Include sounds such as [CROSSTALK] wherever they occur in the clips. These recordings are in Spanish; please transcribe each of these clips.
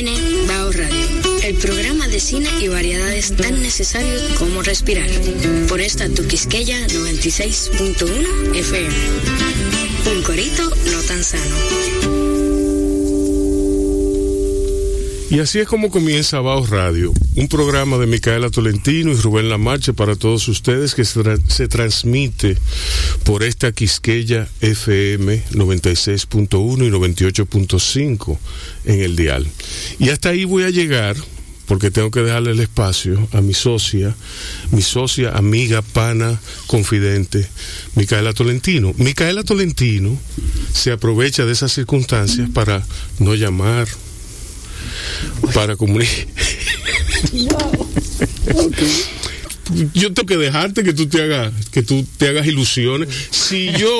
Radio, el programa de cine y variedades tan necesarios como respirar. Por esta Tuquisqueya 96.1 FM. Un corito no tan sano. Y así es como comienza Baos Radio, un programa de Micaela Tolentino y Rubén Lamarche para todos ustedes que se, se transmite por esta Quisqueya FM 96.1 y 98.5 en el dial. Y hasta ahí voy a llegar porque tengo que dejarle el espacio a mi socia, mi socia, amiga, pana, confidente, Micaela Tolentino. Micaela Tolentino se aprovecha de esas circunstancias para no llamar, para comunicar. Yo tengo que dejarte que tú te hagas, que tú te hagas ilusiones. Si yo,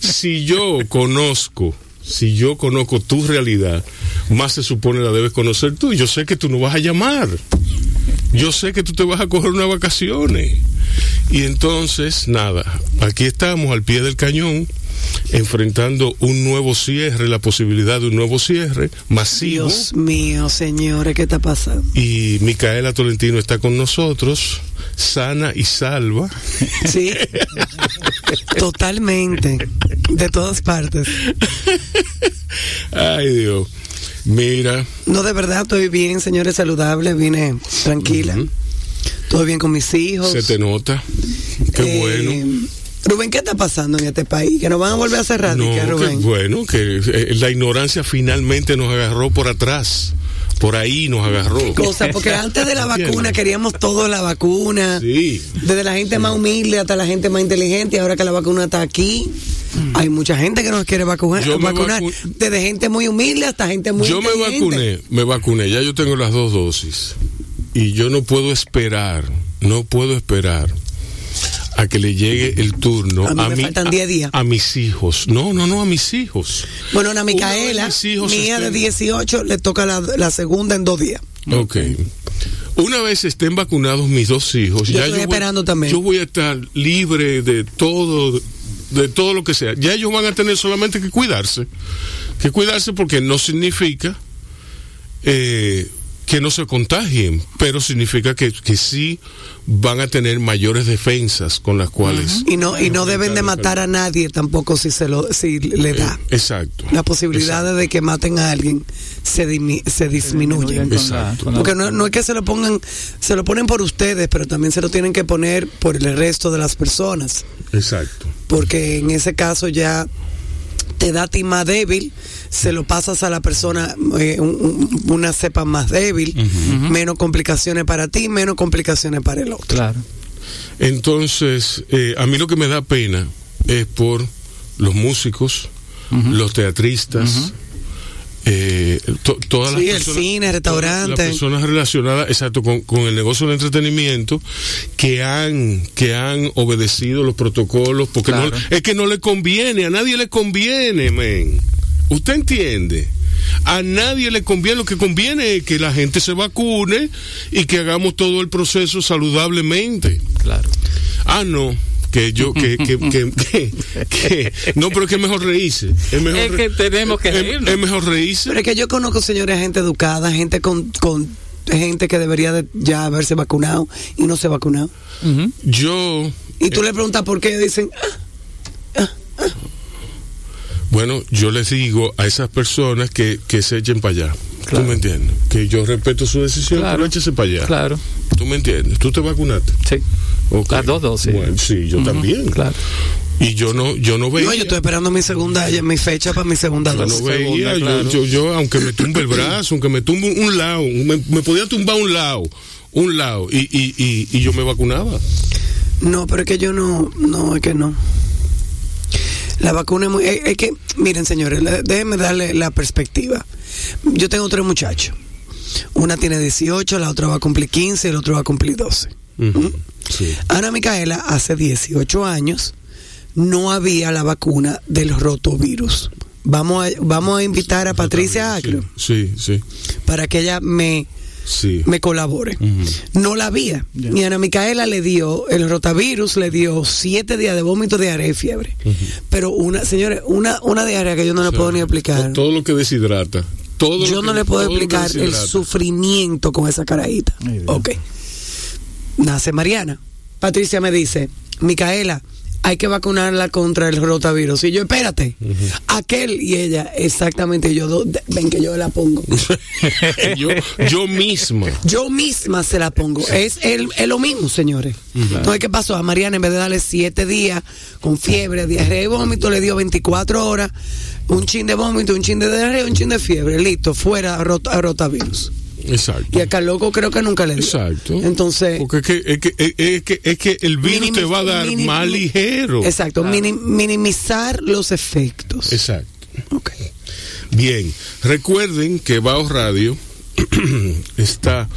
si yo conozco, si yo conozco tu realidad, más se supone la debes conocer tú. Y yo sé que tú no vas a llamar. Yo sé que tú te vas a coger unas vacaciones. Y entonces, nada, aquí estamos al pie del cañón enfrentando un nuevo cierre, la posibilidad de un nuevo cierre masivo. Dios mío, señores, ¿qué está pasando? Y Micaela Tolentino está con nosotros, sana y salva. Sí, [LAUGHS] totalmente, de todas partes. Ay, Dios. Mira. No, de verdad, estoy bien, señores, saludable, vine tranquila. Uh -huh. Todo bien con mis hijos. Se te nota. Qué eh, bueno. Rubén, ¿qué está pasando en este país? ¿Que nos van a volver a cerrar? No, ¿Qué, Rubén? Que, bueno, que eh, la ignorancia finalmente nos agarró por atrás. Por ahí nos agarró. Cosa, porque [LAUGHS] antes de la vacuna queríamos todo la vacuna. Sí. Desde la gente más humilde hasta la gente más inteligente. Y ahora que la vacuna está aquí, hay mucha gente que nos quiere vacunar. Yo vacunar. vacu Desde gente muy humilde hasta gente muy Yo me vacuné, me vacuné. Ya yo tengo las dos dosis. Y yo no puedo esperar, no puedo esperar a que le llegue el turno a, mí a, me mi, faltan 10 días. a, mis hijos. No, no, no, a mis hijos. Bueno, a Micaela, mis hijos mi hija estén... de 18, le toca la, la, segunda en dos días. Ok. Una vez estén vacunados mis dos hijos, yo ya estoy yo esperando voy, también. yo voy a estar libre de todo, de todo lo que sea. Ya ellos van a tener solamente que cuidarse. Que cuidarse porque no significa eh, que no se contagien, pero significa que, que sí van a tener mayores defensas con las cuales y no y no deben de matar a nadie tampoco si se lo si le da. Eh, exacto. La posibilidad exacto. de que maten a alguien se dimi, se disminuye. exacto. porque no, no es que se lo pongan se lo ponen por ustedes pero también se lo tienen que poner por el resto de las personas. Exacto. Porque en ese caso ya te da a ti más débil, se lo pasas a la persona eh, un, un, una cepa más débil, uh -huh. menos complicaciones para ti, menos complicaciones para el otro. Claro. Entonces, eh, a mí lo que me da pena es por los músicos, uh -huh. los teatristas, uh -huh. Eh, to, todas sí, las personas, el cine. Las personas relacionadas, exacto, con, con, el negocio del entretenimiento que han, que han obedecido los protocolos, porque claro. no, es que no le conviene, a nadie le conviene, men. ¿Usted entiende? A nadie le conviene, lo que conviene es que la gente se vacune y que hagamos todo el proceso saludablemente. Claro. Ah, no que yo que que, que, [LAUGHS] que, que, no pero que es mejor reírse es, mejor, es que tenemos que es, es, mejor reírse pero es que yo conozco señores gente educada gente con, con gente que debería de ya haberse vacunado y no se ha vacunado uh -huh. yo y tú eh, le preguntas por qué dicen ah, ah, ah. Bueno yo les digo a esas personas que, que se echen para allá Claro. ¿Tú me entiendes? Que yo respeto su decisión, claro. pero échese para allá. Claro. ¿Tú me entiendes? ¿Tú te vacunaste? Sí. Okay. Las dos dosis. Bueno, sí, yo uh -huh. también. Claro. Y yo no, yo no veía. No, yo estoy esperando mi segunda, mi fecha para mi segunda yo dosis. no veía, segunda, claro. yo, yo, yo, aunque me tumbe el [COUGHS] brazo, aunque me tumbe un lado, me, me podía tumbar un lado, un lado, y, y, y, y yo me vacunaba. No, pero es que yo no, no, es que no. La vacuna es muy. Es, es que, miren, señores, déjenme darle la perspectiva. Yo tengo tres muchachos. Una tiene 18, la otra va a cumplir 15 y el otro va a cumplir 12. Uh -huh. sí. Ana Micaela, hace 18 años, no había la vacuna del rotovirus. Vamos a, vamos a invitar a Patricia Acro. Sí, sí, sí. Para que ella me, sí. me colabore. Uh -huh. No la había. Yeah. Y Ana Micaela le dio, el rotavirus le dio siete días de vómito, diarrea y fiebre. Uh -huh. Pero una, señores, una, una diarrea que yo no le puedo ni explicar. Todo lo que deshidrata. todo Yo lo no que- le puedo explicar el sufrimiento con esa carajita. Ok. Nace Mariana. Patricia me dice, Micaela, hay que vacunarla contra el rotavirus. Y yo, espérate, aquel y ella, exactamente, yo, do- ven que yo la pongo. [LAUGHS] yo, yo misma. Yo misma se la pongo. Es, el, es lo mismo, señores. Entonces, ¿qué pasó? A Mariana, en vez de darle siete días con fiebre, diarrea y vómito, le dio 24 horas, un chin de vómito, un chin de diarrea, un chin de fiebre. Listo, fuera rota- rotavirus. Exacto. Y acá loco creo que nunca le dio. Exacto. Entonces, Porque es que, es que, es- que, es que el virus te va a dar más ligero. Exacto, mini- minimizar los efectos. Exacto. Ok. Bien, recuerden que Baos Radio [CLEARS THROAT] está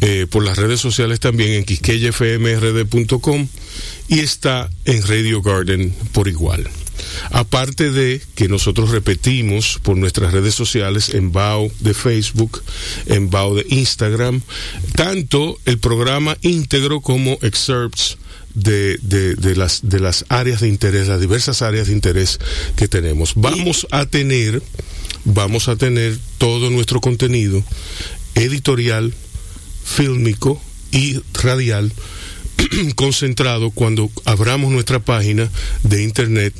eh, por las redes sociales también en quisqueyafmrd.com y está en Radio Garden por igual. Aparte de que nosotros repetimos por nuestras redes sociales en Bao de Facebook, en Bao de Instagram, tanto el programa íntegro como excerpts de, de, de las, de las áreas de interés, las diversas áreas de interés que tenemos. Vamos a tener, vamos a tener todo nuestro contenido editorial, fílmico y radial [CLEARS THROAT] concentrado cuando abramos nuestra página de internet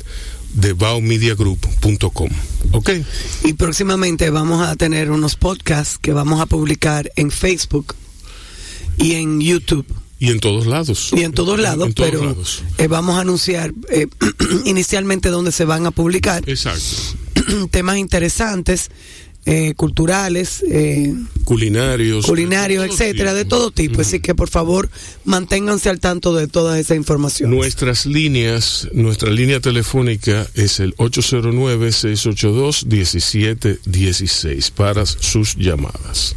de baomediagroup.com. ¿Ok? Y próximamente vamos a tener unos podcasts que vamos a publicar en Facebook y en YouTube. Y en todos lados. y en todos lados, En todos pero lados. eh, vamos a anunciar eh, [CLEARS THROAT] inicialmente dónde se van a publicar Exacto. [CLEARS THROAT] temas interesantes, eh, culturales, eh, Culinarios. culinarios, etcétera, de todo tipo. Así que por favor manténganse al tanto de toda esa información. Nuestras líneas, nuestra línea telefónica es el 809-682-1716 para sus llamadas.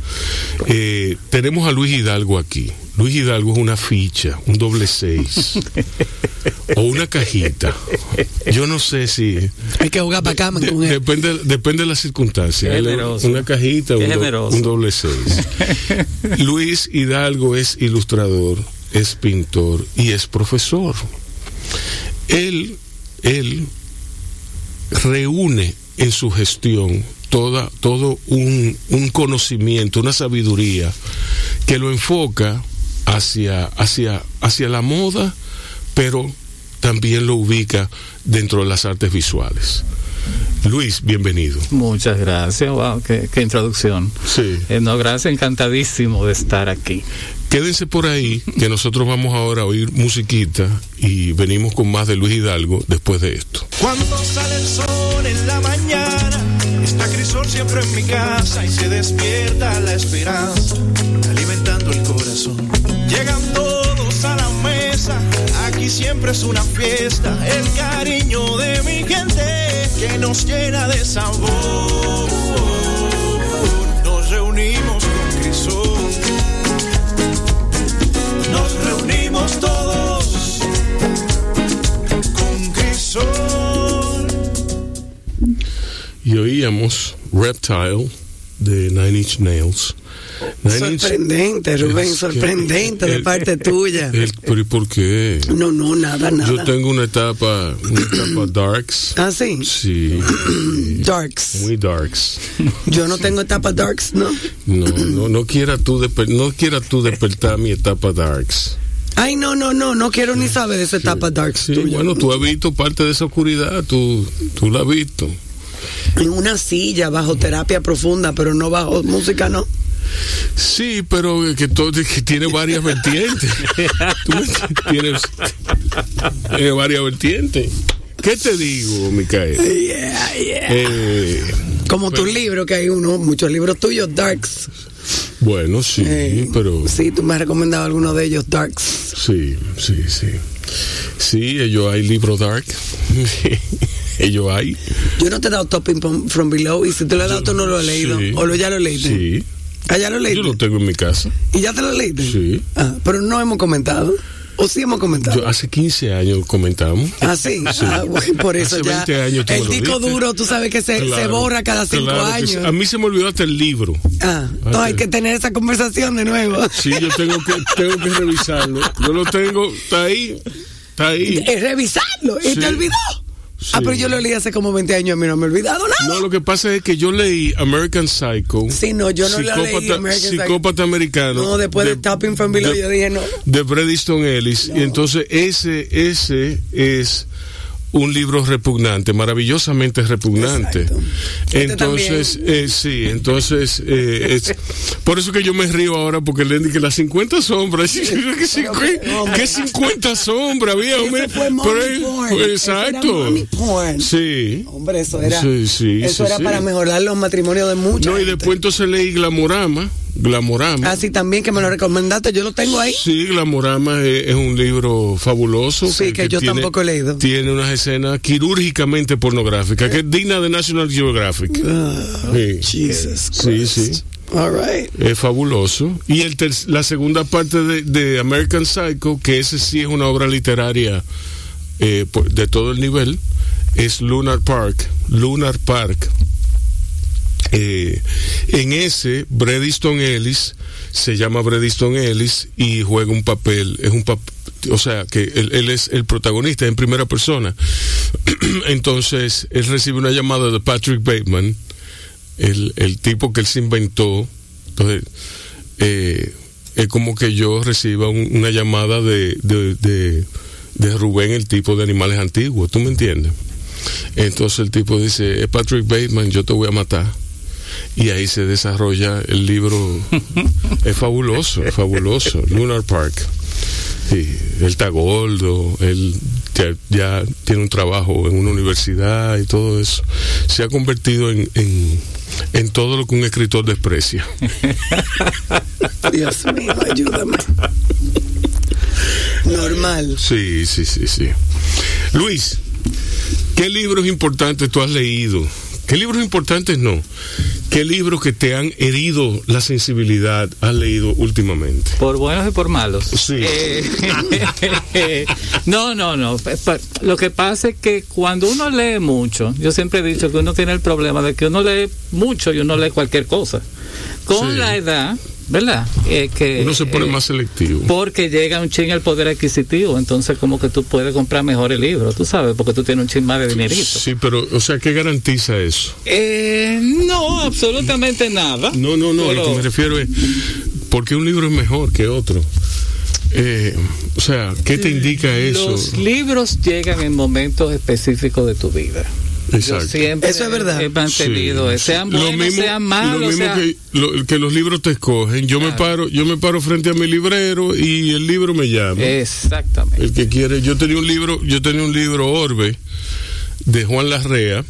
Eh, tenemos a Luis Hidalgo aquí. Luis Hidalgo es una ficha, un doble seis [LAUGHS] o una cajita. Yo no sé si Hay que jugar para cama de- con él. depende, depende de las circunstancias. Una cajita, un, do- un doble seis. [LAUGHS] Luis Hidalgo es ilustrador, es pintor y es profesor. Él, él reúne en su gestión toda, todo un, un conocimiento, una sabiduría que lo enfoca hacia, hacia, hacia la moda, pero también lo ubica dentro de las artes visuales. Luis, bienvenido. Muchas gracias. Wow, qué, qué introducción. Sí. Eh, no, gracias, encantadísimo de estar aquí. Quédense por ahí, que nosotros vamos ahora a oír musiquita y venimos con más de Luis Hidalgo después de esto. Cuando sale el sol en la mañana, está Crisol siempre en mi casa y se despierta la esperanza, alimentando el corazón. Llegan todos a la mesa, aquí siempre es una fiesta, el cariño de mi gente que nos llena de sabor. Nos reunimos con Crisol, nos reunimos todos con Crisol. Y oíamos Reptile de Nine Inch Nails. Sorprendente, Rubén, sorprendente de parte tuya. pero ¿y por qué? No, no, nada, nada. Yo tengo una etapa, una etapa darks. Ah, sí. Sí, [CLEARS THROAT] Darks. muy darks. Yo no tengo etapa darks, ¿no? No, no, no quiera tú, no quiera tú despertar mi etapa darks. Ay, no, no, no, no quiero ni saber de esa etapa darks Sí, tuya. bueno, tú has visto parte de esa oscuridad, tú, tú la has visto. En una silla, bajo terapia profunda, pero no bajo música, no. Sí, pero que, todo, que tiene varias vertientes. [LAUGHS] Tú tienes, tiene varias vertientes. ¿Qué te digo, Micael? Yeah, yeah. Eh, Como tus libros, que hay uno, muchos libros tuyos, darks. bueno, sí, Eh, pero Sí, tú me has recomendado alguno de ellos, darks. sí, sí, sí. Sí, ellos hay libro dark. [LAUGHS] ellos hay. Yo no te he dado Topping from, from Below, y si te lo he dado, tú no lo has leído. Sí. O lo, ya lo leíste. Sí, Ah, ya lo yo leíste. lo tengo en mi casa. ¿Y ya te lo leíste? Sí. Ah, pero no hemos comentado. ¿O sí hemos comentado? Yo hace 15 años comentamos. Ah, sí. Ah, bueno, por eso Hace ya. 20 años tú el disco duro, tú sabes que se, se borra cada cinco claro que sí. años. A mí se me olvidó hasta el libro. Ah, no, hay que tener esa conversación de nuevo. Sí, yo tengo que, tengo que revisarlo. Yo lo tengo, está ahí, está ahí. Revisarlo. ¿Y Sí. te olvidó? Ah, pero yo lo leí hace como 20 años, a mí no me he olvidado nada. No, lo que pasa es que yo leí American Psycho. Sí, no, yo no la leí, psicópata, American Psycho. psicópata americano. No, después de, Tapping Family yo dije no. De Bret Easton Ellis. Y entonces ese, ese es un libro repugnante, maravillosamente repugnante. Exacto. Este Entonces, también. eh, sí, entonces, eh, es- por eso que yo me río ahora, porque le dije que las 50 sombras, [LAUGHS] ¿qué, cincu- qué 50 sombras, viejo? Ese Mira, fue mommy pero- porn. Ese era Exacto. mommy porn. Sí. Hombre, eso era, Sí, sí, eso sí, era sí. para mejorar los matrimonios de muchos. No, y después entonces leí Glamorama. Glamorama. Así también que me lo recomendaste, yo lo tengo ahí. Sí, Glamorama es, es un libro fabuloso. Sí, que yo tampoco he leído. Tiene unas escenas quirúrgicamente pornográficas, que es digna de National Geographic. Sí. Jesus Sí, Christ. sí. All right. Es fabuloso. Y el ter- la segunda parte de, de American Psycho, que ese sí es una obra literaria eh, de todo el nivel, es Lunar Park. Lunar Park. Eh, en ese, Bret Easton Ellis se llama Bret Easton Ellis y juega un papel, es un papel, o sea, que él, es el protagonista en primera persona. [CLEARS THROAT] Entonces, él recibe una llamada de Patrick Bateman, el, tipo que él se inventó. Entonces, eh, es como que yo reciba un- una llamada de, de, de, de Rubén, el tipo de animales antiguos, ¿tú me entiendes? Entonces el tipo dice, es Patrick Bateman, yo te voy a matar. Y ahí se desarrolla el libro. [LAUGHS] es fabuloso, es fabuloso. Lunar Park. Sí, él está gordo, él ya, ya tiene un trabajo en una universidad y todo eso. Se ha convertido en, en, en todo lo que un escritor desprecia. [LAUGHS] Dios mío, ayúdame. Normal. Sí, sí, sí, sí. Luis, ¿qué libros importantes tú has leído? ¿Qué libros importantes no? ¿Qué libros que te han herido la sensibilidad has leído últimamente? Por buenos y por malos. Sí. Eh, [LAUGHS] no, no, no. Lo que pasa es que cuando uno lee mucho, yo siempre he dicho que uno tiene el problema de que uno lee mucho y uno lee cualquier cosa. Con Sí. la edad, ¿verdad? Eh, que, Uno se pone eh, más selectivo. Porque llega un ching al poder adquisitivo, entonces como que tú puedes comprar mejores libros, tú sabes, porque tú tienes un ching más de dinerito. Sí, pero, o sea, ¿qué garantiza eso? Eh, no, absolutamente nada. No, no, no, a lo que me refiero es, ¿por qué un libro es mejor que otro? Eh, o sea, ¿qué te indica eso? Los libros llegan en momentos específicos de tu vida. Yo Exacto. siempre Eso es verdad. he mantenido, Sí, sean Lo buenos, mismo- sean malos, lo mismo sea- que, lo- que los libros te escogen. Yo me paro, yo me paro frente a mi librero y el libro me llama. Exactamente. El que quiere, yo tenía un libro, yo tenía un libro Orbe de Juan Larrea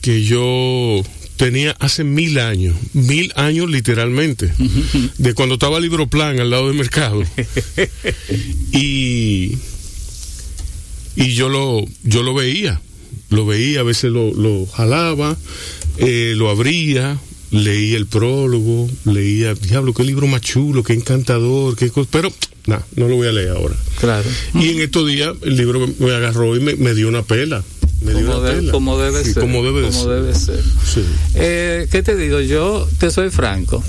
que yo tenía hace mil años, mil años literalmente, [LAUGHS] de cuando estaba Libro Plan al lado del mercado. [LAUGHS] y y yo lo yo lo veía, lo veía, a veces lo, lo jalaba, eh, lo abría, leía el prólogo, leía, diablo, qué libro más chulo, qué encantador, qué cosa, pero nada, no lo voy a leer ahora. Claro. Y en estos días el libro me- me agarró y me, me dio una pela. Como, de- como debe Sí, ser. Como debe ser. debe ser. Sí. Eh, ¿Qué te digo? Yo te soy franco.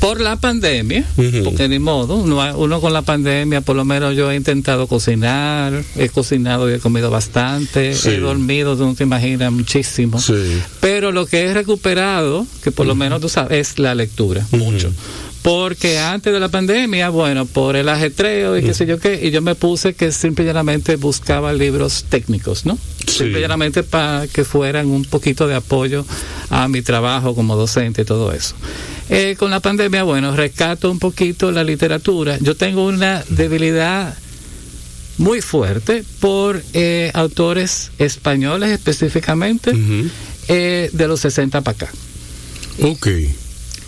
Por la pandemia, porque ni modo, uno, uno con la pandemia, por lo menos yo he intentado cocinar, he cocinado y he comido bastante, Sí. he dormido, tú no te imaginas, muchísimo. Pero lo que he recuperado, que por lo menos tú sabes, es la lectura, mucho. Porque antes de la pandemia, bueno, por el ajetreo y qué sé yo qué, y yo me puse que simple y llanamente buscaba libros técnicos, ¿no? Sí. Simple y llanamente para que fueran un poquito de apoyo a mi trabajo como docente y todo eso. Eh, con la pandemia, bueno, rescato un poquito la literatura. Yo tengo una debilidad muy fuerte por eh, autores españoles específicamente eh, de los 60 para acá. Ok.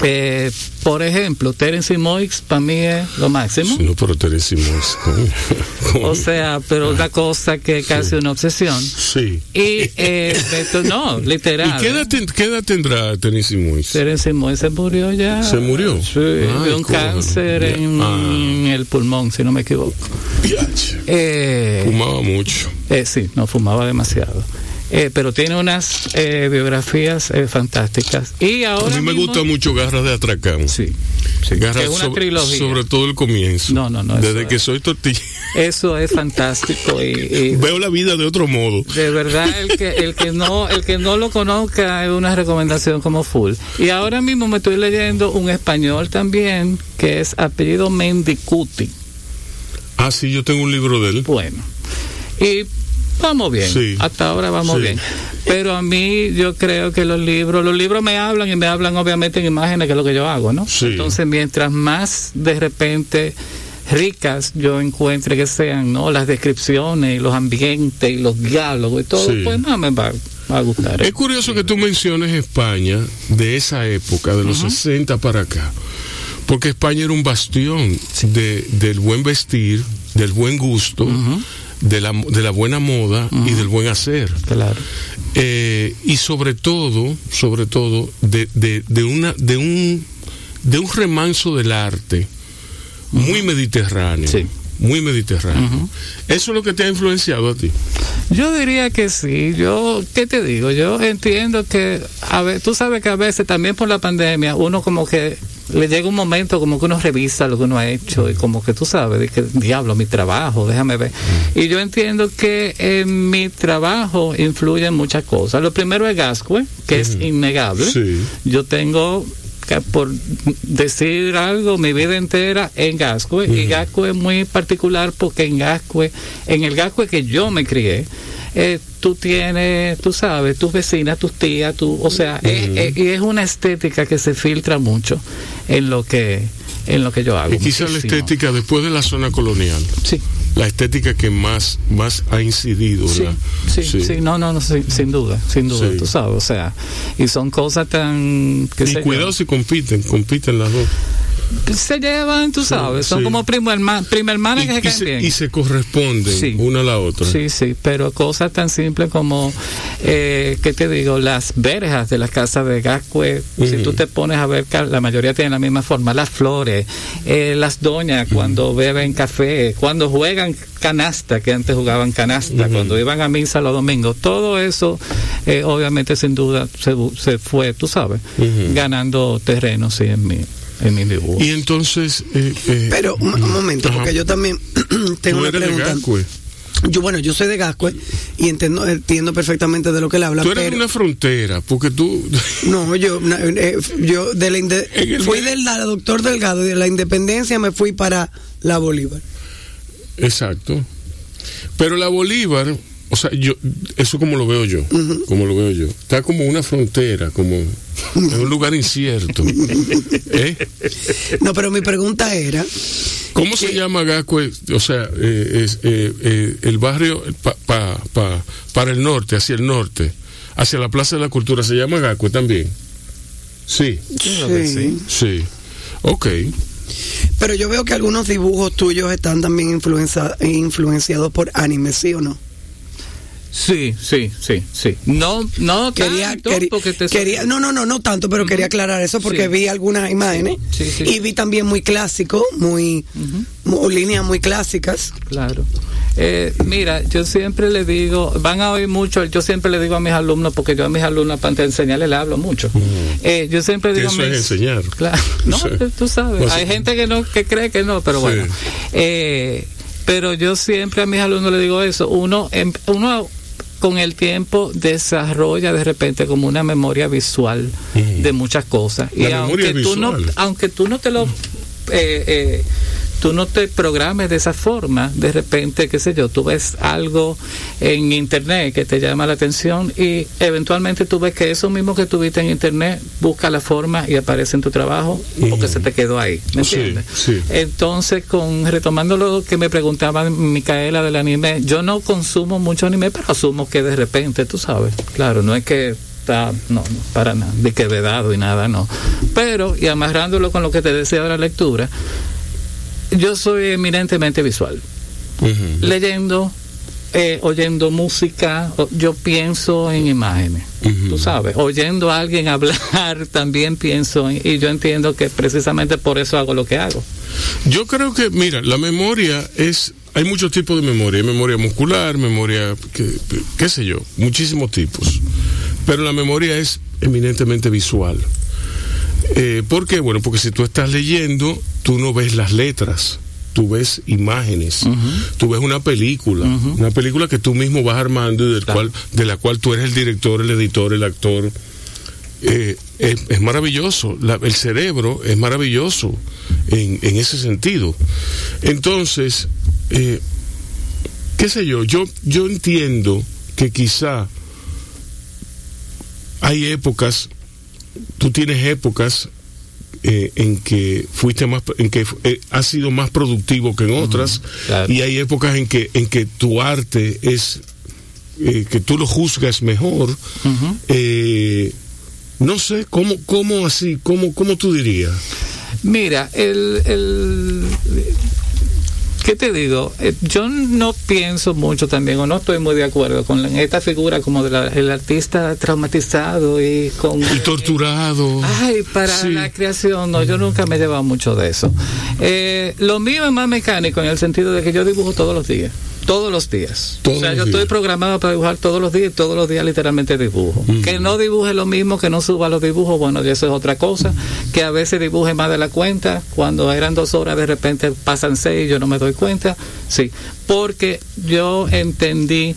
Eh, por ejemplo, Terence Moix para mí es lo máximo. No, pero te decimos. coño. [LAUGHS] O sea, pero una cosa que es casi una obsesión. Sí. Y eh, esto, no, [LAUGHS] literal. ¿Y qué edad, ten- qué edad tendrá Tennessee Moise? Terence Moix se murió ya. ¿Se murió? Sí, de un cáncer en Ah. el pulmón, si no me equivoco. Eh, Fumaba mucho. Eh, sí, no fumaba demasiado. Eh, pero tiene unas eh, biografías eh, fantásticas. Y ahora A mí me mismo- gusta mucho Garras de Atracán. Sí, sí, Garras es una sobre, trilogía. sobre todo el comienzo. No, no, no, Desde que soy tortilla. Eso es fantástico y, y [LAUGHS] Veo la vida de otro modo. de verdad el que el que no el que no lo conozca es una recomendación como full. Y ahora mismo me estoy leyendo un español también que es apellido Mendicuti. Ah, sí, yo tengo un libro de él. Bueno, y vamos bien. Sí. Hasta ahora vamos Sí. bien. Pero a mí yo creo que los libros, los libros me hablan y me hablan obviamente en imágenes, que es lo que yo hago, ¿no? Sí. Entonces, mientras más de repente ricas yo encuentre que sean, ¿no? Las descripciones, y los ambientes y los diálogos y todo, pues más me va, va a gustar. Es curioso que tú menciones España de esa época, de los 60 para acá, porque España era un bastión de, del buen vestir, del buen gusto, de, la, de la buena moda y del buen hacer. Claro. Eh, y sobre todo, sobre todo, de, de, de una, de un, de un remanso del arte muy mediterráneo. Sí. Muy mediterráneo. Eso es lo que te ha influenciado a ti. Yo diría que sí. Yo, ¿qué te digo? Yo entiendo que, a ver, tú sabes que a veces también por la pandemia uno como que le llega un momento como que uno revisa lo que uno ha hecho y como que tú sabes, de que diablo, mi trabajo, déjame ver. Y yo entiendo que en mi trabajo influyen muchas cosas. Lo primero es Gascue, que es innegable. Sí. Yo tengo que por decir algo mi vida entera en Gascue y Gascue es muy particular porque en Gascue en el Gascue que yo me crié eh, tú tienes tú sabes tus vecinas tus tías tú o sea es- es- y es una estética que se filtra mucho en lo que en lo que yo hago Y quizá la estética después de la zona colonial. sí la estética que más más ha incidido Sí, ¿verdad? sí, sí, no, no, no, sin, sin duda, sin duda, Sí. tú sabes, o sea, y son cosas tan que y sé yo, cuidado si compiten compiten las dos se llevan, tú sabes, son sí. como primo prima hermana y, que se y caen se, bien. y se corresponden Sí. una a la otra Sí, sí, pero cosas tan simples como, eh, ¿qué te digo? Las verjas de las casas de Gascue, si tú te pones a ver, la mayoría tienen la misma forma, las flores, eh, las doñas cuando beben café, cuando juegan canasta, que antes jugaban canasta, cuando iban a misa los domingos, todo eso, eh, obviamente, sin duda, se, se fue, tú sabes, ganando terreno, sí, en mi, en mi dibujo. y entonces eh, eh, Pero un, un momento, Ajá. porque yo también [CLEARS THROAT] tengo tú una eres de pregunta. Yo, bueno, yo soy de Gascue y entiendo, entiendo perfectamente de lo que él habla. tú eres pero, una frontera porque tú No, yo, [LAUGHS] na- eh, yo de la inde- fui del la- doctor Delgado y de la Independencia me fui para la Bolívar. Exacto. Pero la Bolívar, o sea, yo, eso como lo veo yo, como lo veo yo, está como una frontera, como en un lugar incierto. [LAUGHS] ¿Eh? No, pero mi pregunta era, ¿Cómo se llama Gascue? O sea, eh, es, eh, eh, el barrio pa- pa- pa- para el norte, hacia el norte, hacia la Plaza de la Cultura, ¿se llama Gascue también? Sí, sí. sí. Ok. pero yo veo que algunos dibujos tuyos están también influenciados por anime, ¿sí o no? Sí, sí, sí, sí. No, no Quería, tanto, quería, porque te quería- no, no, no, no tanto, pero quería aclarar eso porque Sí. vi algunas imágenes Sí, sí. y vi también muy clásico, muy, mu- líneas muy clásicas. Claro. Eh, mira, yo siempre le digo, van a oír mucho, yo siempre le digo a mis alumnos, porque yo a mis alumnos para enseñarles le hablo mucho. Eh, yo siempre digo... eso a es mis- enseñar. Claro. [LAUGHS] No, tú- tú sabes. Pues Hay gente que no que cree que no, pero Sí. bueno. Eh, pero yo siempre a mis alumnos le digo eso. Uno, em- uno con el tiempo desarrolla de repente como una memoria visual de muchas cosas. La y aunque tú no, aunque tú no te lo eh, eh, tú no te programes de esa forma, de repente, qué sé yo, tú ves algo en internet que te llama la atención y eventualmente tú ves que eso mismo que tuviste en internet busca la forma y aparece en tu trabajo porque se te quedó ahí, ¿me entiendes? sí. Entonces, con retomando lo que me preguntaba Micaela del anime, yo no consumo mucho anime, pero asumo que de repente, tú sabes, claro, no es que está, no, no, para nada, de que vedado y nada, no. Pero, y amarrándolo con lo que te decía de la lectura, yo soy eminentemente visual. Leyendo, eh, oyendo música, yo pienso en imágenes. Tú sabes, oyendo a alguien [LAUGHS] hablar, también pienso en, y yo entiendo que precisamente por eso hago lo que hago. Yo creo que, mira, la memoria es hay muchos tipos de memoria. Hay memoria muscular, memoria, que- qué sé yo, muchísimos tipos. Pero la memoria es eminentemente visual. Eh, ¿Por qué? Bueno, porque si tú estás leyendo, tú no ves las letras, tú ves imágenes, tú ves una película, una película que tú mismo vas armando y del Claro. cual, de la cual tú eres el director, el editor, el actor. Eh, es, es maravilloso, La- el cerebro es maravilloso en, en ese sentido. Entonces, eh, qué sé yo, yo, yo entiendo que quizá hay épocas, tú tienes épocas eh, en que fuiste más, en que eh, has sido más productivo que en otras, claro. y hay épocas en que, en que tu arte es, eh, que tú lo juzgas mejor. No sé, ¿cómo, cómo así? ¿Cómo, cómo tú dirías? Mira, el, el ¿qué te digo? Eh, Yo no pienso mucho también, o no estoy muy de acuerdo con la- esta figura como del artista traumatizado y con... Y torturado. Ay, para Sí. la creación, no, yo nunca me he llevado mucho de eso. Eh, lo mío es más mecánico en el sentido de que yo dibujo todos los días. Todos los días. Todos o sea, yo días. estoy programado para dibujar todos los días y todos los días literalmente dibujo. Que no dibuje lo mismo, que no suba los dibujos, bueno, eso es otra cosa. Que a veces dibuje más de la cuenta. Cuando eran dos horas, de repente pasan seis y yo no me doy cuenta. Sí, porque yo entendí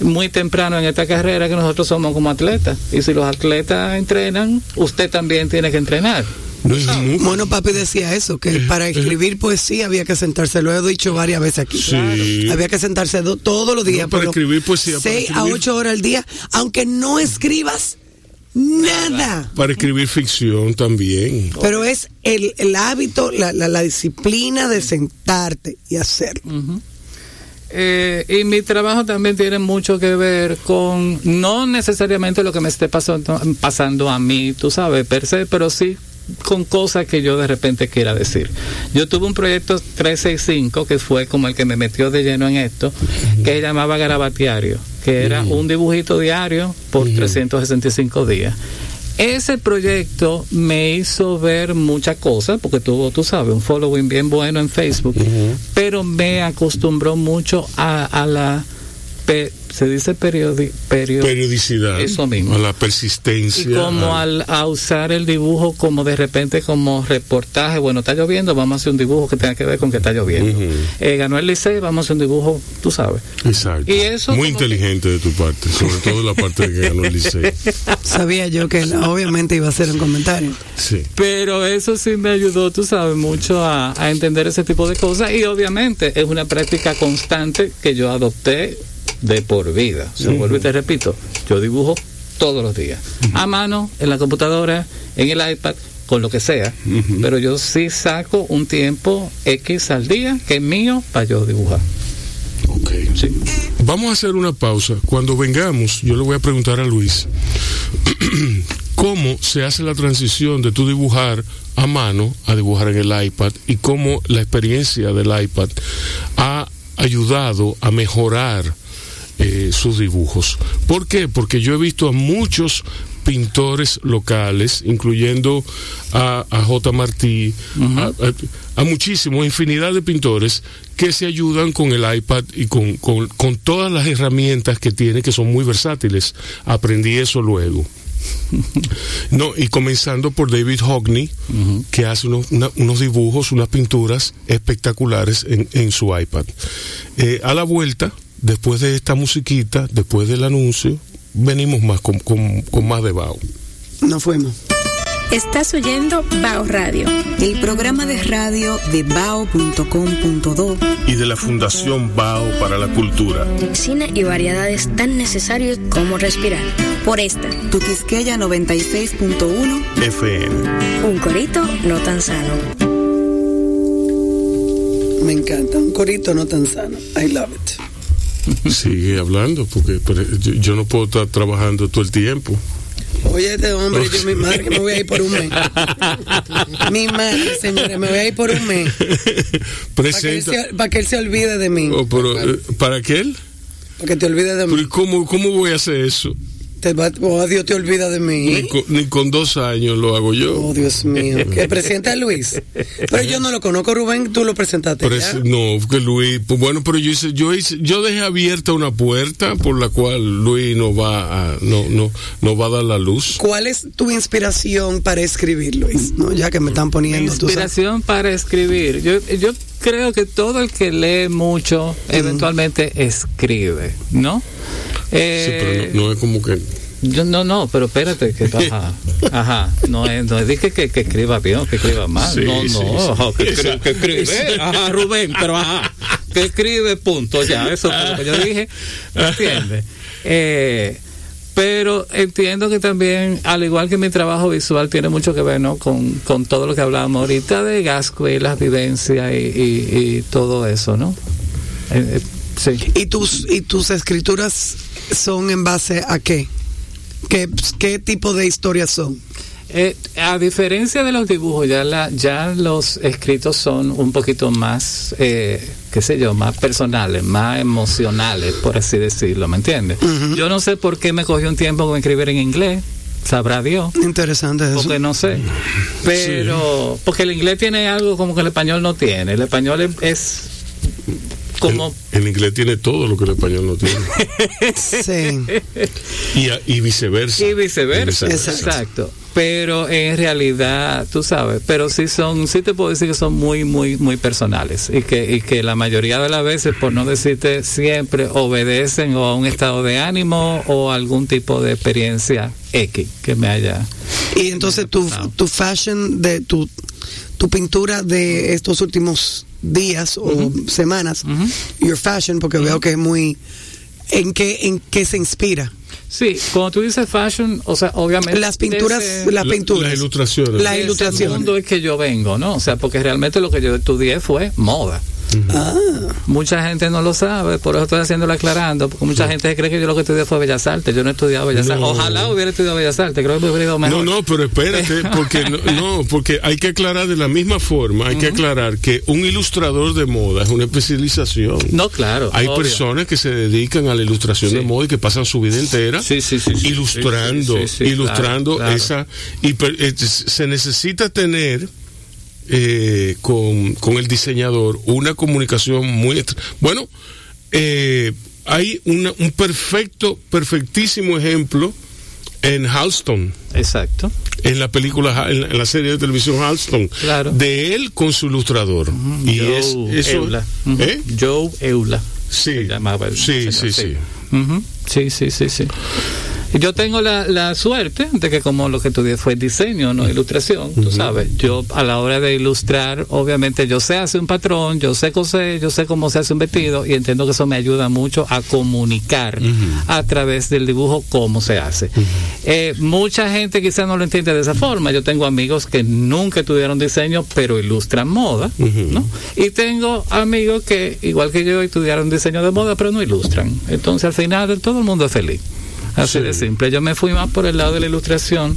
muy temprano en esta carrera que nosotros somos como atletas. Y si los atletas entrenan, usted también tiene que entrenar. No es mu- Bueno, papi decía eso, que para escribir poesía había que sentarse, lo he dicho varias veces aquí. Sí. Había que sentarse do- todos los días. No, para pero escribir poesía, para Seis a escribir- ocho horas al día, aunque no escribas nada. para escribir ficción también. Pero es el, el hábito, la, la, la disciplina de sentarte y hacer. Eh, y mi trabajo también tiene mucho que ver con no necesariamente lo que me esté pasando, pasando a mí, tú sabes, per se, pero sí con cosas que yo de repente quiera decir. Yo tuve un proyecto 365 que fue como el que me metió de lleno en esto, que se llamaba Garabateario, que era un dibujito diario por 365 días. Ese proyecto me hizo ver muchas cosas, porque tuvo, tú sabes, un following bien bueno en Facebook, pero me acostumbró mucho a, a la, se dice periodi, perio- Periodicidad. Eso mismo. A la persistencia. y como a- al, a usar el dibujo como de repente como reportaje, bueno, está lloviendo, vamos a hacer un dibujo que tenga que ver con que está lloviendo. Eh, ganó el liceo, vamos a hacer un dibujo, tú sabes. Exacto. y eso Muy que- inteligente de tu parte, sobre todo la parte de que ganó el liceo. [LAUGHS] Sabía yo que obviamente iba a ser un comentario. Sí. Pero eso sí me ayudó, tú sabes, mucho a, a entender ese tipo de cosas y obviamente es una práctica constante que yo adopté de por vida. Se vuelvo y te repito, yo dibujo todos los días, a mano, en la computadora, en el iPad, con lo que sea, pero yo sí saco un tiempo X al día que es mío para yo dibujar. Ok. Sí. Vamos a hacer una pausa. Cuando vengamos, yo le voy a preguntar a Luis [CLEARS THROAT] cómo se hace la transición de tu dibujar a mano a dibujar en el iPad y cómo la experiencia del iPad ha ayudado a mejorar eh, sus dibujos. ¿Por qué? Porque yo he visto a muchos pintores locales, incluyendo a, a J. Martí, a, a- a muchísimos, infinidad de pintores que se ayudan con el iPad y con, con- con todas las herramientas que tiene, que son muy versátiles. Aprendí eso luego. [LAUGHS] No, y comenzando por David Hockney, que hace unos, una- unos dibujos, unas pinturas espectaculares en, en su iPad. Eh, a la vuelta, después de esta musiquita, después del anuncio, venimos más con, con- con más de Bao. Nos fuimos. Estás oyendo Bao Radio. El programa de radio de bao.com.do Y de la Fundación Bao para la Cultura. Cine y variedades tan necesarios como respirar. Por esta, Tu Quisqueya 96.1 FM. un corito no tan sano. Me encanta. Un corito no tan sano. I love it. Sigue hablando, porque yo, yo no puedo estar trabajando todo el tiempo. Oye, este hombre, yo mi madre que me voy a ir por un mes. mi madre, señores, me voy a ir por un mes. Para que, él Presenta. se, pa' que él se olvide de mí. Oh, pero, eh, ¿Para qué él? Para que te olvides de mí. ¿y ¿cómo, ¿Cómo voy a hacer eso? Te va, oh, Dios te olvida de mí. Ni con, ni con dos años lo hago yo. Oh, Dios mío. [LAUGHS] ¿El presidente es Luis? Pero yo no lo conozco, Rubén, tú lo presentaste. Pero ya. es- no, que Luis, pues bueno, pero yo hice, yo hice, yo dejé abierta una puerta por la cual Luis no va a, no, no, no va a dar la luz. ¿Cuál es tu inspiración para escribir, Luis? ¿No? Ya que me están Mi poniendo. inspiración para escribir. Yo, yo creo que todo el que lee mucho eventualmente escribe, ¿no? Sí, Eh, pero no, no es como que. yo, no, no, pero espérate, que [LAUGHS] ajá, ajá, no es, no es dije que, que escriba bien o que escriba mal, Sí, no, no, sí, sí. ajá, que, escribe, que escribe, ajá, Rubén, pero ajá, que escribe, punto, ya, eso fue lo que yo dije, ¿entiendes? [LAUGHS] Eh, pero entiendo que también, al igual que mi trabajo visual, tiene mucho que ver ¿no? con, con todo lo que hablábamos ahorita de Gasco y las vivencias y, todo eso, ¿no? Eh, eh, sí. ¿Y tus, ¿Y tus escrituras son en base a qué? ¿Qué, qué tipo de historias son? Eh, a diferencia de los dibujos, ya, la, ya los escritos son un poquito más, eh, qué sé yo, más personales, más emocionales, por así decirlo, ¿me entiendes? Yo no sé por qué me cogió un tiempo con escribir en inglés, sabrá Dios. Interesante eso. Porque no sé. Pero, porque el inglés tiene algo como que el español no tiene. El español es, es como. El, el inglés tiene todo lo que el español no tiene. [LAUGHS] Sí. Y, a- y viceversa. Y viceversa. Exacto. Pero en realidad, tú sabes, pero sí son, sí te puedo decir que son muy, muy, muy personales. Y que, y que la mayoría de las veces, por no decirte siempre, obedecen o a un estado de ánimo o a algún tipo de experiencia X que me haya. Y entonces tu, tu fashion de tu, tu pintura de estos últimos días o semanas, your fashion, porque veo que es muy ¿en qué, en qué se inspira? Sí, cuando tú dices fashion, o sea, obviamente. Las pinturas, ese- las La- pinturas. las ilustraciones. Las ilustraciones. mundo es que yo vengo, ¿no? O sea, porque realmente lo que yo estudié fue moda. Ah, Mucha gente no lo sabe, por eso estoy haciéndolo aclarando, porque mucha gente cree que yo lo que estudié fue Bellas Artes, yo no he estudiado Bellas Artes. Ojalá hubiera estudiado Bellas Artes, creo que me hubiera ido mejor. No, no, pero espérate, [LAUGHS] porque no, no, porque hay que aclarar de la misma forma, hay que aclarar que un ilustrador de moda es una especialización. No, claro. Hay obvio. personas que se dedican a la ilustración Sí. de moda y que pasan su vida entera Sí, sí, sí, sí. ilustrando, Sí, sí, sí, ilustrando claro, claro. esa y per- eh, se necesita tener eh, con, con el diseñador una comunicación muy bueno eh, hay una- un perfecto perfectísimo ejemplo en Halston Exacto. en la película en la, en la serie de televisión Halston Claro. de él con su ilustrador y Joe es eso Eula. ¿eh? Joe Eula. sí se llamaba el sí señor, sí sí. Sí, sí, sí, sí. Yo tengo la, la suerte de que como lo que estudié fue diseño, no ilustración, tú sabes, yo a la hora de ilustrar, obviamente yo sé hacer un patrón, yo sé coser, yo sé cómo se hace un vestido y entiendo que eso me ayuda mucho a comunicar a través del dibujo cómo se hace. Eh, mucha gente quizás no lo entiende de esa forma, yo tengo amigos que nunca estudiaron diseño pero ilustran moda, ¿no? Y tengo amigos que igual que yo estudiaron diseño de moda pero no ilustran. Entonces al final todo el mundo es feliz. Así de simple. Yo me fui más por el lado de la ilustración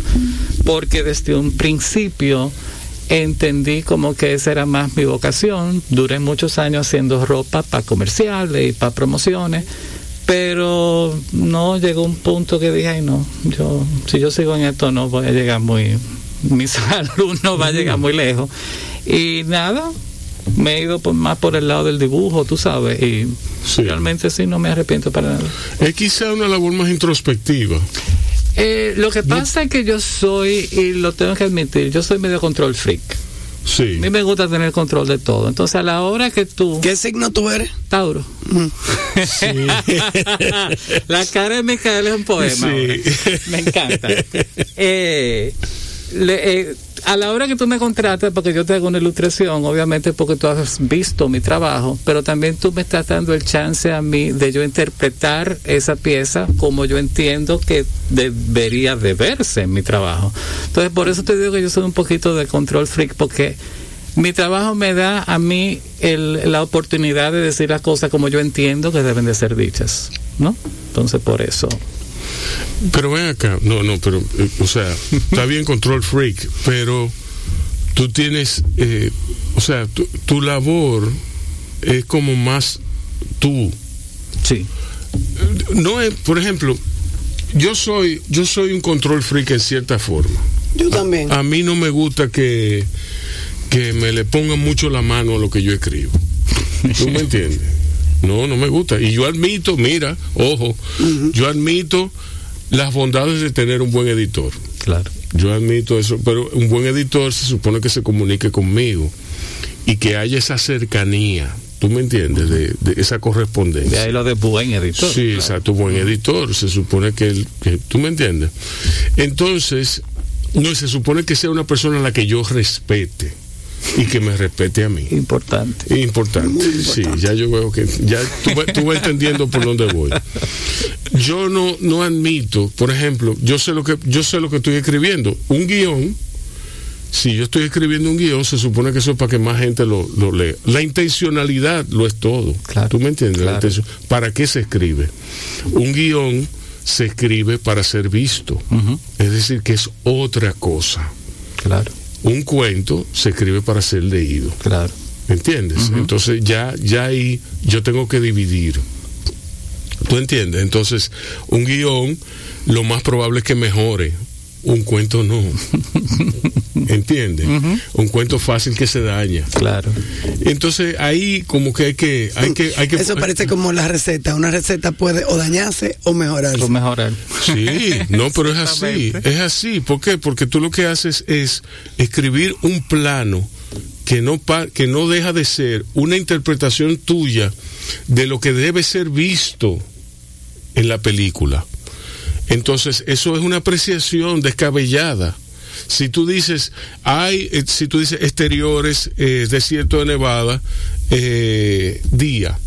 porque desde un principio entendí como que esa era más mi vocación. Duré muchos años haciendo ropa para comerciales y para promociones, pero no llegó un punto que dije, ay no, yo si yo sigo en esto no voy a llegar muy, mi salud [LAUGHS] no va a llegar muy lejos. Y nada, me he ido por- más por el lado del dibujo, tú sabes, y Sí. realmente sí no me arrepiento para nada. es quizá una labor más introspectiva Eh, lo que pasa es que yo soy, y lo tengo que admitir, yo soy medio control freak. sí A mí me gusta tener control de todo. Entonces, a la hora que tú, ¿Qué signo tú eres? Tauro, [LAUGHS] la cara de Micael es un poema. Sí. Me encanta. [LAUGHS] Eh, le- eh, a la hora que tú me contratas, porque yo te hago una ilustración, obviamente porque tú has visto mi trabajo, pero también tú me estás dando el chance a mí de yo interpretar esa pieza como yo entiendo que debería de verse en mi trabajo. Entonces, por eso te digo que yo soy un poquito de control freak, porque mi trabajo me da a mí el- la oportunidad de decir las cosas como yo entiendo que deben de ser dichas, ¿no? Entonces, por eso. Pero ven acá, no, no, pero, eh, o sea, está bien control freak, pero tú tienes, eh, o sea, tu, tu labor es como más tú. Sí. No es, por ejemplo, yo soy, yo soy un control freak en cierta forma. Yo también. A mí no me gusta que, que me le pongan mucho la mano a lo que yo escribo. ¿Tú me [LAUGHS] entiendes? No, no me gusta. Y yo admito, mira, ojo, yo admito las bondades de tener un buen editor. Claro. Yo admito eso, pero un buen editor se supone que se comunique conmigo y que haya esa cercanía. ¿Tú me entiendes? De, de esa De correspondencia. ahí lo de buen editor. Sí, exacto, buen editor. Se supone que, él- que- tú me entiendes. Entonces, no, se supone que sea una persona a la que yo respete y que me respete a mí. Importante. Importante. Sí, ya yo veo que ya tú, vas- tú vas entendiendo por dónde voy. Yo no no admito, por ejemplo, yo sé lo que yo sé lo que estoy escribiendo, un guion. Si yo estoy escribiendo un guion, se supone que eso es para que más gente lo, lo lea. La intencionalidad lo es todo. Claro, ¿Tú me entiendes? La claro. ¿Para qué se escribe? Un guion se escribe para ser visto. Es decir, que es otra cosa. Claro, Un cuento se escribe para ser leído. claro. ¿Entiendes? Entonces ya, ya ahí yo tengo que dividir. ¿Tú entiendes? Entonces, un guion lo más probable es que mejore. Un cuento no. [LAUGHS] ¿Entiendes? Un cuento fácil que se daña. Claro. Entonces ahí como que hay que... Hay que, hay que Eso parece como la receta. Una receta puede o dañarse o mejorarse. Lo mejorar. Sí, no, pero es así, es así. ¿Por qué? Porque tú lo que haces es escribir un plano que no pa- que no deja de ser una interpretación tuya de lo que debe ser visto en la película. Entonces, eso es una apreciación descabellada. Si tú dices, hay, eh, si tú dices exteriores, eh, desierto de Nevada, eh, día,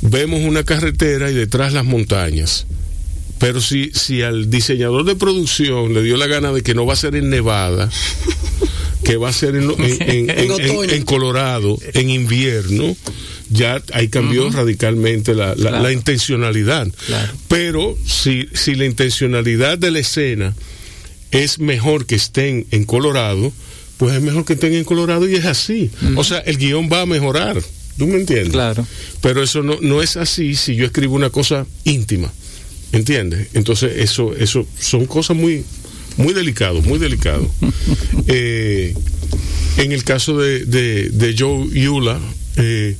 vemos una carretera y detrás las montañas. Pero si, si al diseñador de producción le dio la gana de que no va a ser en Nevada, que va a ser en, [LAUGHS] Colorado, en invierno, ya ahí cambió radicalmente la, la- Claro. la intencionalidad. Claro. Pero si, si la intencionalidad de la escena es mejor que estén en Colorado, pues es mejor que estén en Colorado y es así. O sea, el guion va a mejorar. ¿Tú me entiendes? Claro. Pero eso no, no es así si yo escribo una cosa íntima. ¿Entiendes? Entonces, eso, eso son cosas muy, muy delicados, muy delicados. [LAUGHS] Eh, en el caso de, de, de Joe Yula, eh,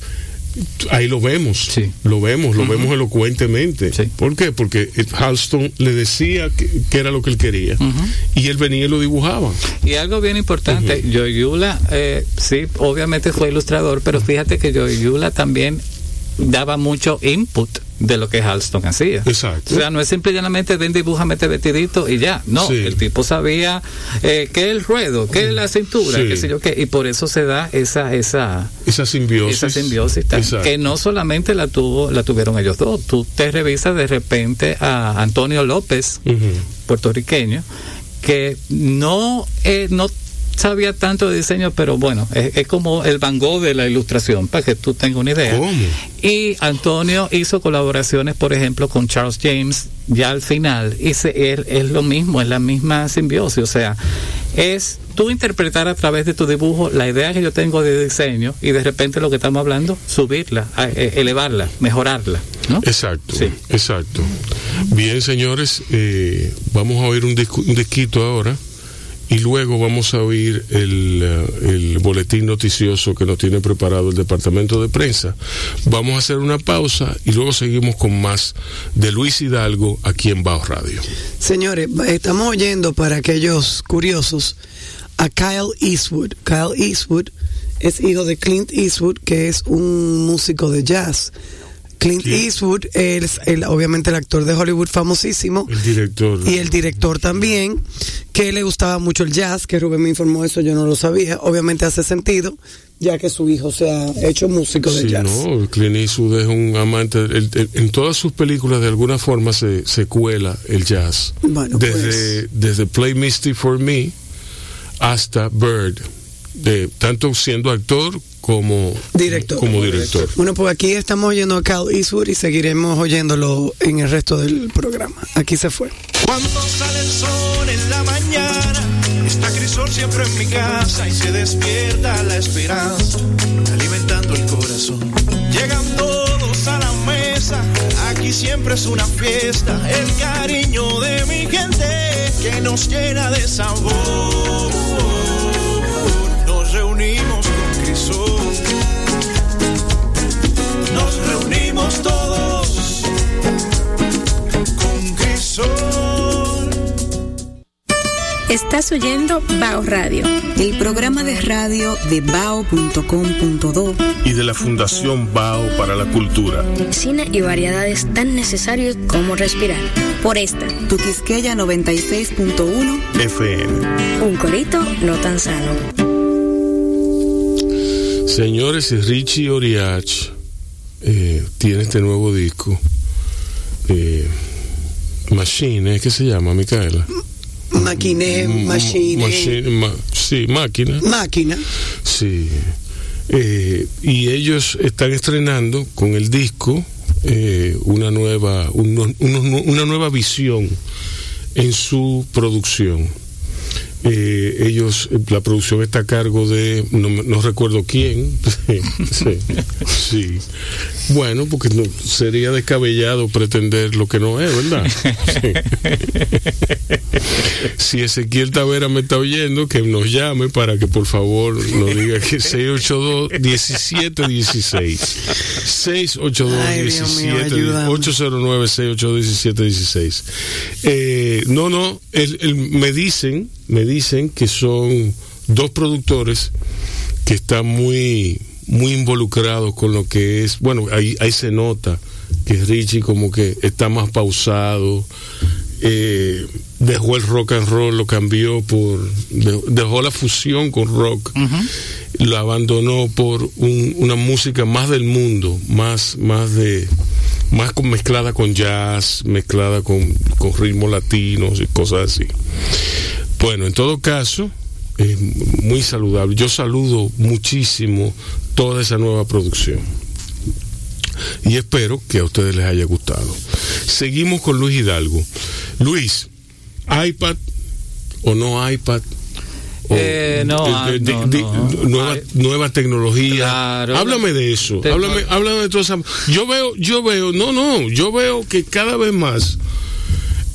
ahí lo vemos, Sí. lo vemos, lo vemos elocuentemente. Sí. ¿Por qué? Porque Halston le decía que, que era lo que él quería y él venía y lo dibujaba. Y algo bien importante, Yoyula, eh, sí, obviamente fue ilustrador, pero fíjate que Yoyula también daba mucho input de lo que Halston hacía. Exacto. O sea, no es simple y llanamente ven, dibújame este vestidito y ya. No, Sí. el tipo sabía eh, qué es el ruedo, qué es la cintura, Sí. qué sé yo qué, y por eso se da esa, esa, Esa simbiosis. esa simbiosis que no solamente la tuvo la tuvieron ellos dos tú te revisas de repente a Antonio López puertorriqueño que no eh, no sabía tanto de diseño pero bueno es, es como el Van Gogh de la ilustración para que tú tengas una idea ¿Cómo? y Antonio hizo colaboraciones por ejemplo con Charles James ya al final y se- es, es lo mismo es la misma simbiosis o sea es tú interpretar a través de tu dibujo la idea que yo tengo de diseño y de repente lo que estamos hablando subirla eh, elevarla mejorarla ¿no? Exacto, Sí. exacto. Bien, señores, eh, vamos a oír un, discu- un disquito ahora y luego vamos a oír el, eh, el boletín noticioso que nos tiene preparado el departamento de prensa. Vamos a hacer una pausa y luego seguimos con más de Luis Hidalgo aquí en Bajo Radio. Señores, estamos oyendo para aquellos curiosos a Kyle Eastwood. Kyle Eastwood es hijo de Clint Eastwood, que es un músico de jazz. Clint Sí. Eastwood es el, obviamente el actor de Hollywood famosísimo El director. y el director también, que le gustaba mucho el jazz, que Rubén me informó eso, yo no lo sabía. Obviamente hace sentido, ya que su hijo se ha hecho músico de Sí, jazz. no, Clint Eastwood es un amante. el- el- en todas sus películas, de alguna forma, se, se cuela el jazz. Bueno, desde, pues. desde Play Misty for Me hasta Bird. De, tanto siendo actor como Director. Como director. Bueno, pues aquí estamos oyendo a Kyle Eastwood y seguiremos oyéndolo en el resto del programa. Aquí se fue. Cuando sale el sol en la mañana, está Crisol siempre en mi casa y se despierta la esperanza, alimentando el corazón. Llegan todos a la mesa, aquí siempre es una fiesta, el cariño de mi gente que nos llena de sabor. Nos reunimos nos todos con Crisol. Estás oyendo Bao Radio, el programa de radio de bao.com.do Y de la Fundación Bao para la Cultura. Cine y variedades tan necesarios como respirar. Por esta, Tu Quisqueya 96.1 FM. un corito no tan sano. Señores, Richie Oriach eh, tiene este nuevo disco. Eh, Machine, ¿eh? ¿qué se llama, Micaela? Maquiné, M- machine, machine, ma- sí, máquina. máquina. Sí. Eh, y ellos están estrenando con el disco eh, una nueva uno- una nueva visión en su producción. Eh, ellos, la producción está a cargo de, no, recuerdo quién. Bueno, porque no, sería descabellado pretender lo que no es, ¿verdad? Si Ezequiel Tavera me está oyendo, que nos llame para que por favor nos diga que 682-1716. 682-1716. 809-682-1716. Eh, no, no, el- el- me dicen, me dicen que son dos productores que están muy, muy involucrados con lo que es, bueno, ahí, ahí se nota que Richie como que está más pausado, eh, dejó el rock and roll, lo cambió por, de- dejó la fusión con rock, lo abandonó por un- una música más del mundo, más, más de, más con- mezclada con jazz, mezclada con, con ritmos latinos y cosas así. Bueno, en todo caso, es muy saludable. Yo saludo muchísimo toda esa nueva producción. Y espero que a ustedes les haya gustado. Seguimos con Luis Hidalgo. Luis, iPad o no iPad. O- Eh, no, de- de- no, de- no. nueva, Ay. nueva tecnología. Claro. háblame de eso. Háblame, háblame de toda esa. Yo veo, yo veo, no, no, yo veo que cada vez más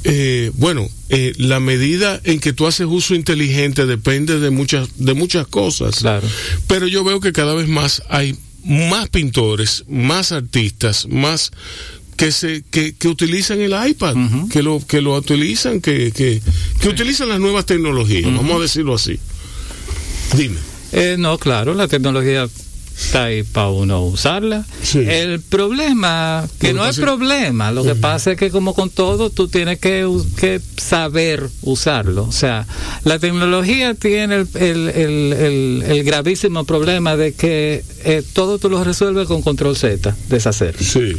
eh, bueno, eh, la medida en que tú haces uso inteligente depende de muchas, de muchas cosas. Claro. Pero yo veo que cada vez más hay más pintores, más artistas, más que se que, que utilizan el iPad, que lo que lo utilizan, que, que, que utilizan las nuevas tecnologías, vamos a decirlo así. Dime. Eh, no, claro, la tecnología está ahí para uno usarla. Sí. El problema, que no es- problema, lo que pasa es que como con todo, tú tienes que, que saber usarlo. O sea, la tecnología tiene el, el, el, el- el gravísimo problema de que eh, todo tú lo resuelves con control Z, deshacer. Sí.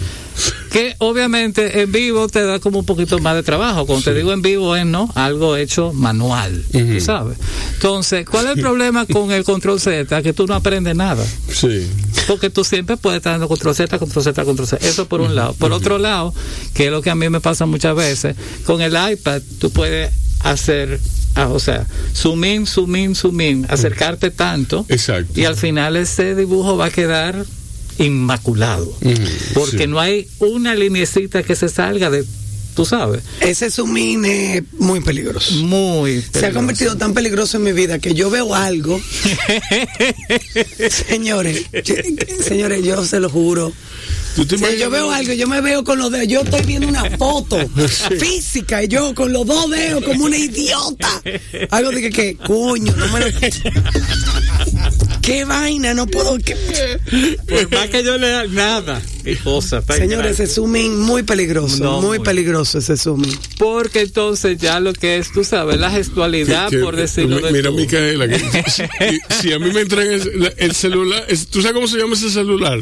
Que obviamente en vivo te da como un poquito más de trabajo. Cuando te digo en vivo es no, algo hecho manual, tú ¿sabes? Entonces, ¿cuál es el problema con el control Z? Que tú no aprendes nada. Sí. Porque tú siempre puedes estar dando control Z, control Z, control Z. Eso por un lado. Por otro lado, que es lo que a mí me pasa muchas veces, con el iPad tú puedes hacer, ah, o sea, zoom in, zoom in, zoom in, acercarte tanto. Exacto. Y al final ese dibujo va a quedar inmaculado. Ujú, Porque sí. no hay una linecita que se salga de, tú sabes, Ese zoom es muy peligroso. muy... Se ha peligroso. convertido tan peligroso en mi vida que yo veo algo. [LAUGHS] señores, yo- señores, yo se lo juro. ¿Tú te Si yo veo algo, yo me veo con los dedos. Yo estoy viendo una foto [LAUGHS] física y yo con los dos dedos como una idiota. Algo de que, que coño, no me lo. [LAUGHS] Qué vaina, no puedo. que- Por más que yo lea nada, qué cosa. tan Señores, ese zooming muy peligroso. No, muy muy. peligroso ese zooming. Porque entonces ya lo que es, tú sabes, la gestualidad, por decirlo mi- de Mira, tú. Micaela, que [LAUGHS] si, si a mí me entregan el, la- el celular, es- ¿tú sabes cómo se llama ese celular?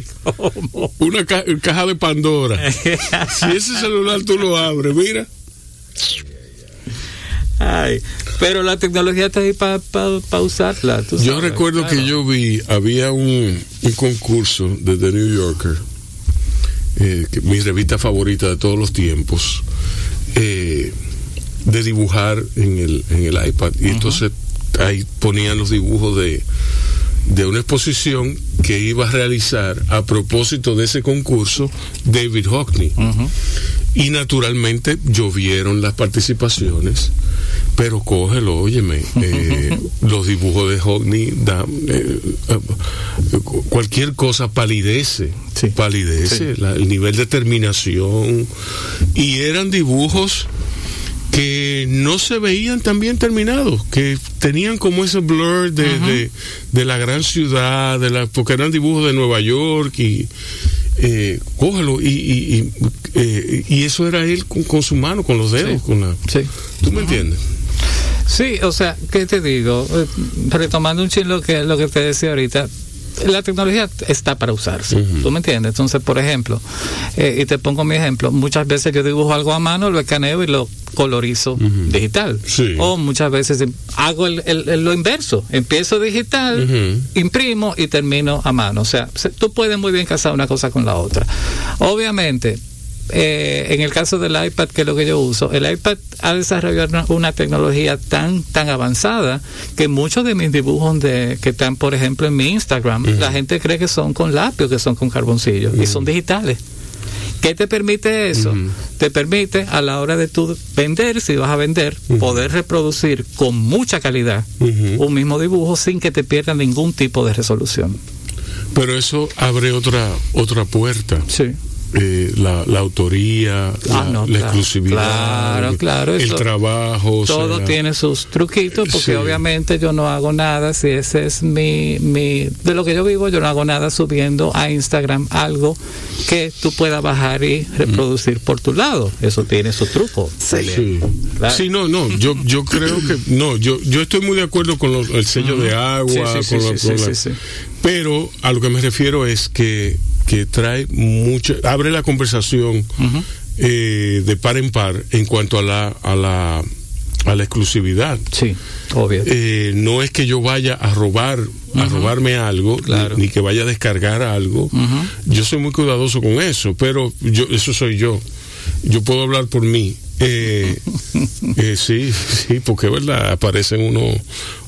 Una ca- caja de Pandora. [LAUGHS] Si ese celular tú lo abres, mira. Ay, pero la tecnología está ahí para usarla. tú Yo sabes, recuerdo claro. que yo vi, había un, un concurso de The New Yorker, eh, que- mi revista favorita de todos los tiempos, eh, de dibujar en el, en el iPad. Y entonces ahí ponían los dibujos de, de una exposición que iba a realizar a propósito de ese concurso David Hockney. Y naturalmente llovieron las participaciones, pero cógelo, óyeme, eh, [LAUGHS] los dibujos de Hockney, da, eh, eh, cualquier cosa palidece, Sí. palidece, Sí. la- el nivel de terminación, y eran dibujos que no se veían tan bien terminados, que tenían como ese blur de, de, de la gran ciudad, de la, porque eran dibujos de Nueva York y eh, cógelo y, y, y, eh, y eso era él con, con su mano, con los dedos, Sí. con la, Sí. ¿tú me entiendes? Sí, o sea, ¿qué te digo? Eh, retomando un chin lo que, lo que te decía ahorita, la tecnología está para usarse, ¿tú me entiendes? Entonces, por ejemplo, eh, y te pongo mi ejemplo, muchas veces yo dibujo algo a mano, lo escaneo y lo colorizo digital. Sí. O muchas veces hago el, el- el- lo inverso, empiezo digital, imprimo y termino a mano. O sea, se- tú puedes muy bien casar una cosa con la otra. Obviamente, eh, en el caso del iPad, que es lo que yo uso, el iPad ha desarrollado una, una tecnología tan tan avanzada que muchos de mis dibujos de, que están, por ejemplo, en mi Instagram, la gente cree que son con lápiz, que son con carboncillo, y son digitales. ¿Qué te permite eso? Te permite a la hora de tú vender, si vas a vender, poder reproducir con mucha calidad un mismo dibujo sin que te pierda ningún tipo de resolución. Pero eso abre otra otra puerta. Sí. Eh, la, la autoría, la, Ah, no, la claro. exclusividad, Claro, claro, el eso- trabajo. o Todo sea, tiene sus truquitos porque Sí. obviamente yo no hago nada, si ese es mi, mi, de lo que yo vivo, yo no hago nada subiendo a Instagram algo que tú puedas bajar y reproducir por tu lado. Eso tiene su truco. Sí. Claro. Sí, no, no, yo, yo creo que, no, yo, yo estoy muy de acuerdo con los- el sello de agua, Sí, sí, con sí, la- sí, con sí, la- sí, sí. pero a lo que me refiero es que, que trae mucho, abre la conversación eh, de par en par en cuanto a la, a la, a la exclusividad. Sí, obvio. Eh, no es que yo vaya a robar, a robarme algo, ni- Claro. ni, que vaya a descargar algo. Yo soy muy cuidadoso con eso, pero yo, eso soy yo. Yo puedo hablar por mí. Eh, eh, sí, sí, porque verdad aparecen uno,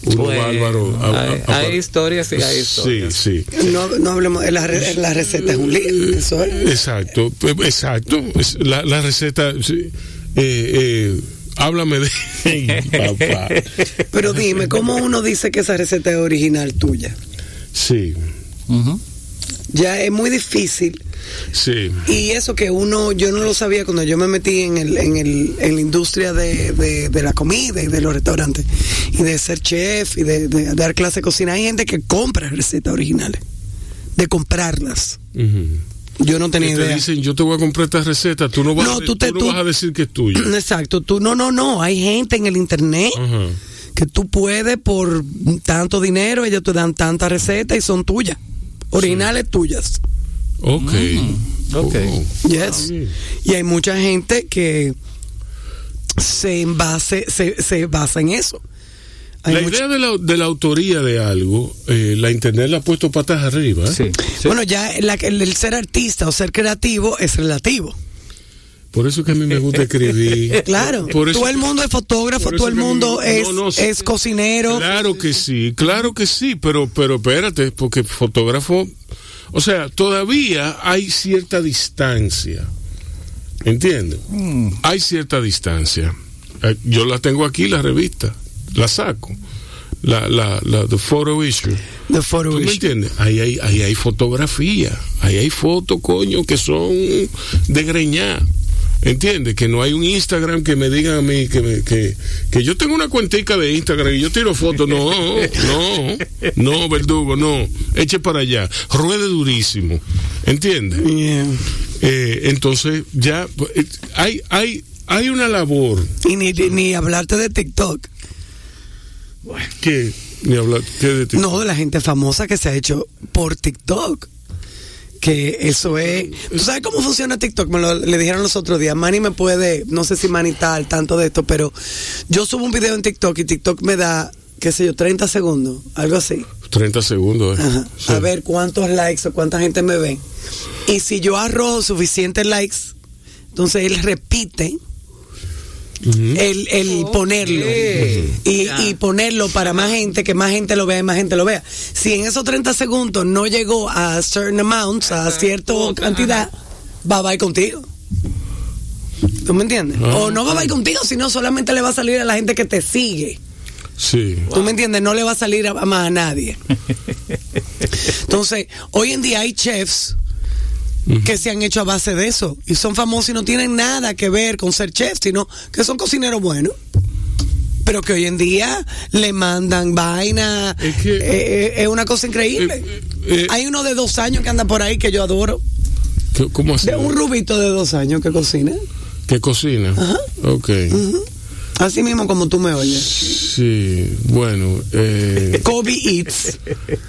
uno Bueno, bárbaro. a- hay, a- hay historias y hay Sí, historias. sí. No, no hablemos, la, re- la receta es un lío, eso es. Exacto, eh, exacto. La, la receta, sí. eh, eh, háblame de [LAUGHS] papá. Pero dime, ¿cómo uno dice que esa receta es original tuya? Sí. Ya es muy difícil. Sí. Y eso que uno, yo no lo sabía cuando yo me metí en, el, en, el, en la industria de, de, de la comida y de los restaurantes. Y de ser chef y de, de dar clase de cocina. Hay gente que compra recetas originales. De comprarlas. Yo no tenía Y te idea. dicen, yo te voy a comprar esta receta, tú no vas, No, a, tú te- tú no tú- vas a decir que es tuya. Exacto, tú no, no, no, hay gente en el internet que tú puedes por tanto dinero, ellos te dan tanta receta y son tuyas, originales tuyas. Ok. ok. Oh. Yes. Y hay mucha gente que se envase, se, se basa en eso. Hay La mucha- idea de la, de la autoría de algo, eh, la internet la ha puesto patas arriba. ¿eh? Sí, sí. Bueno, ya la- el, el ser artista o ser creativo es relativo. Por eso que a mí me gusta escribir. [LAUGHS] Claro, Por eso todo el mundo es fotógrafo, todo el mundo me- es, no, no, sí. es cocinero. Claro que sí, claro que sí, pero, pero espérate, porque fotógrafo, o sea, todavía hay cierta distancia, ¿entiendes? Mm. Hay cierta distancia. Eh, Yo la tengo aquí, la revista, la saco, la, la, la the photo issue. The photo ¿Tú me issue. entiendes? Ahí hay, ahí hay fotografía, ahí hay fotos, coño, que son de greñar. ¿Entiendes? Que no hay un Instagram que me digan a mí que, me- que, que yo tengo una cuentica de Instagram y yo tiro fotos. No, no, no, verdugo, no. Eche para allá. Ruede durísimo. ¿Entiendes? Yeah. Eh, entonces, ya hay, hay, hay una labor Y ni, ni hablarte de TikTok. que. Ni hablar, que de ti. No, de la gente famosa que se ha hecho por TikTok. Que eso es. ¿Tú sabes cómo funciona TikTok? Me lo le dijeron los otros días. Manny me puede. No sé si Manny está al tanto de esto, pero yo subo un video en TikTok y TikTok me da, qué sé yo, 30 segundos. Algo así. 30 segundos. eh. Ajá. Sí. A ver cuántos likes o cuánta gente me ve. Y si yo arrojo suficientes likes, entonces él repite el, el ponerlo y, y ponerlo para más gente, que más gente lo vea y más gente lo vea. Si en esos 30 segundos no llegó a certain amounts, a cierta cantidad, va a ir contigo. ¿Tú me entiendes? Ah, o no va a ir contigo, sino solamente le va a salir a la gente que te sigue. Sí. ¿Tú me entiendes? No le va a salir a, a más a nadie. [LAUGHS] Entonces, hoy en día hay chefs que se han hecho a base de eso y son famosos y no tienen nada que ver con ser chefs, sino que son cocineros buenos. Pero que hoy en día le mandan vaina. Es que- eh, eh, es una cosa increíble. Eh, hay uno de dos años que anda por ahí que yo adoro. ¿Qué- ¿Cómo así? De un rubito de dos años que cocina. ¿Qué cocina? Ok. Así mismo como tú me oyes. Sí, bueno, eh, [LAUGHS] Kobe Eats.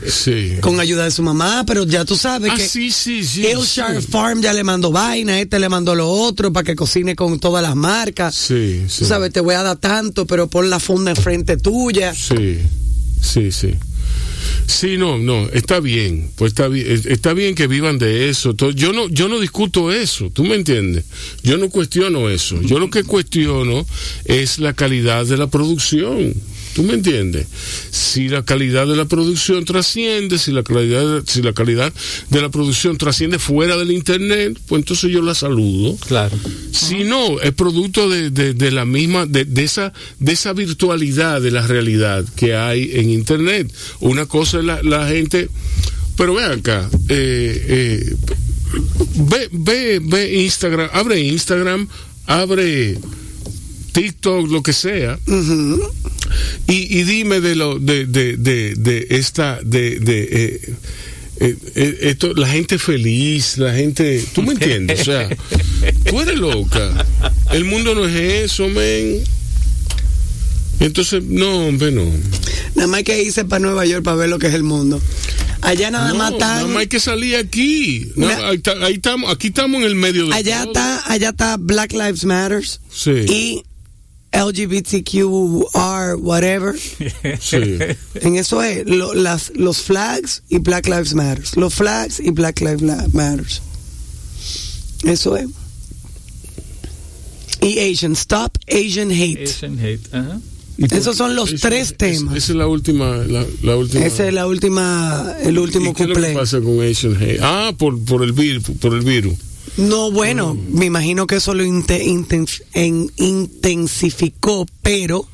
sí. con ayuda de su mamá, pero ya tú sabes Ah, que sí, sí, sí. Sí. Farm ya le mandó vaina, este le mandó lo otro para que cocine con todas las marcas. Sí, sí. Tú sabes, te voy a dar tanto, pero pon la funda enfrente tuya. Sí, sí, sí. Sí, no, no, está bien, pues está bien, es- está bien que vivan de eso. Yo no, yo no discuto eso, ¿tú me entiendes? Yo no cuestiono eso. Yo lo que cuestiono es la calidad de la producción. ¿Tú me entiendes? Si la calidad de la producción trasciende, si la calidad, si la calidad de la producción trasciende fuera del internet, pues entonces yo la saludo. Claro. Si no, es producto de, de- de la misma, de, de esa, de esa virtualidad de la realidad que hay en Internet. Una cosa es la, la gente, pero ve acá, eh, eh, ve, ve, ve Instagram, abre Instagram, abre TikTok, lo que sea, y, y dime de lo, de, de, de, de esta, de, de eh, eh, eh, esto, la gente feliz, la gente, tú me entiendes, o sea, tú eres loca, el mundo no es eso, men. Entonces, no, hombre, no. Nada más hay que irse para Nueva York para ver lo que es el mundo. Allá nada No, más nada están. más hay que salir aquí. No, Na- ahí, estamos, aquí estamos en el medio de Allá todo. está, allá está Black Lives Matters Sí. y LGBTQR, whatever. [LAUGHS] Sí. En eso es lo- las, los flags y Black Lives Matters. Los flags y Black Lives Matters. Eso es. Y Asian, Stop Asian Hate. Asian hate. Ajá. ¿Y por- Esos son los esa- tres temas. Esa es la última, la, la última. Esa es la última, el último ¿Y qué es lo que cumple. pasa con Asian Hate? Ah, por, por el virus, por el virus. No, bueno, Mm. me imagino que eso lo inte- inten- en- intensificó, pero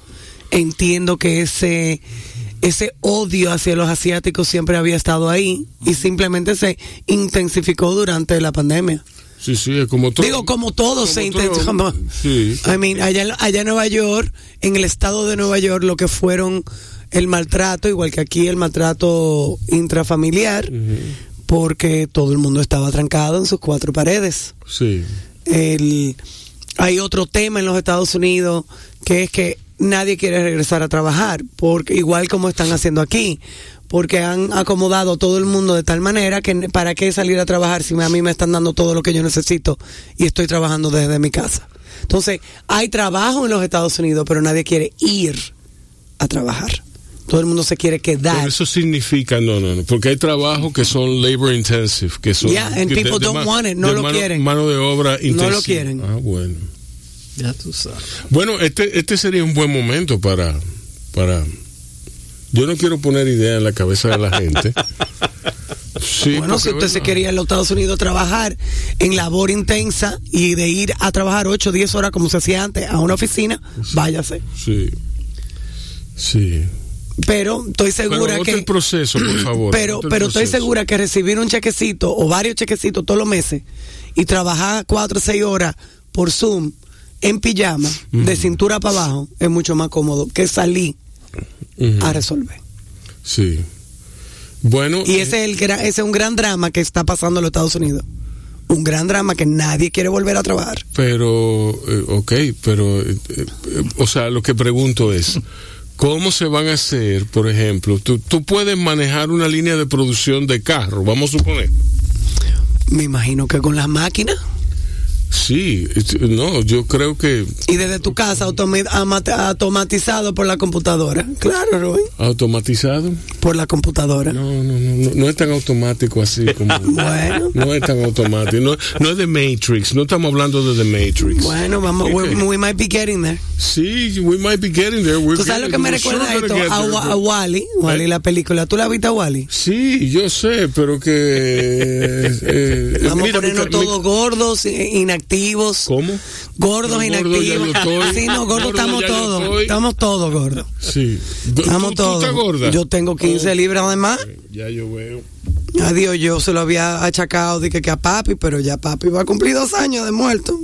entiendo que ese ese odio hacia los asiáticos siempre había estado ahí y simplemente se intensificó durante la pandemia. Sí, sí, es como todo. Digo, como todo se intensificó. Sí. I mean, allá, allá en Nueva York, en el estado de Nueva York, lo que fueron el maltrato, igual que aquí el maltrato intrafamiliar, porque todo el mundo estaba trancado en sus cuatro paredes Sí. el, hay otro tema en los Estados Unidos que es que nadie quiere regresar a trabajar, porque igual como están haciendo aquí, porque han acomodado a todo el mundo de tal manera que para qué salir a trabajar si a mí me están dando todo lo que yo necesito y estoy trabajando desde mi casa. Entonces, hay trabajo en los Estados Unidos, pero nadie quiere ir a trabajar. Todo el mundo se quiere quedar. Pero eso significa, no, no, no, porque hay trabajos que son labor intensive, que son. Yeah, and que people don't want it, no lo mano, quieren. Mano de obra intensiva. lo quieren. Ah, bueno. Ya tú sabes. Bueno, este, este sería un buen momento para, para. Yo no quiero poner idea en la cabeza de la gente. [LAUGHS] Sí, Bueno, si usted se quería en los Estados Unidos a trabajar en labor intensa y de ir a trabajar 8 o 10 horas como se hacía antes a una oficina, váyase. Sí. Sí. Pero estoy segura que el proceso, por favor. [CLEARS THROAT] pero pero estoy segura que recibir un chequecito o varios chequecitos todos los meses y trabajar 4 o 6 horas por Zoom en pijama de cintura para abajo es mucho más cómodo que salir a resolver. Sí. Bueno. Y eh, ese es el ese es un gran drama que está pasando en los Estados Unidos. Un gran drama que nadie quiere volver a trabajar. Pero, eh, ok, pero, eh, eh, o sea, lo que pregunto es, ¿cómo se van a hacer, por ejemplo, tú, puedes manejar una línea de producción de carro, vamos a suponer? Me imagino que con las máquinas. Sí, no, yo creo que Y desde tu casa automatizado por la computadora. Claro, Rubén. automatizado. Por la computadora. No, no, no, no, no es tan automático así como. [LAUGHS] Bueno. No es tan automático. No, no es de Matrix. No estamos hablando de The Matrix. Bueno, vamos, we, [LAUGHS] might be getting there. Sí, we might be getting there. We're ¿Tú sabes lo que me recuerda esto? A, but- a Wally. Wally, la película. ¿Tú la viste a Wally? Sí, yo sé, pero que. eh, eh, Vamos a ponernos mi- todos gordos, eh, inactivos. ¿Cómo? Gordos, No, gordo inactivos. Sí, no, gordos Gordo estamos todos. Estamos todos gordos. Sí. ¿Tú- Estamos tú todos. estás gorda? Yo tengo 15 Oh, libras además. Ya yo veo. Adiós, yo se lo había achacado que, que a papi, pero ya papi va a cumplir dos años de muerto.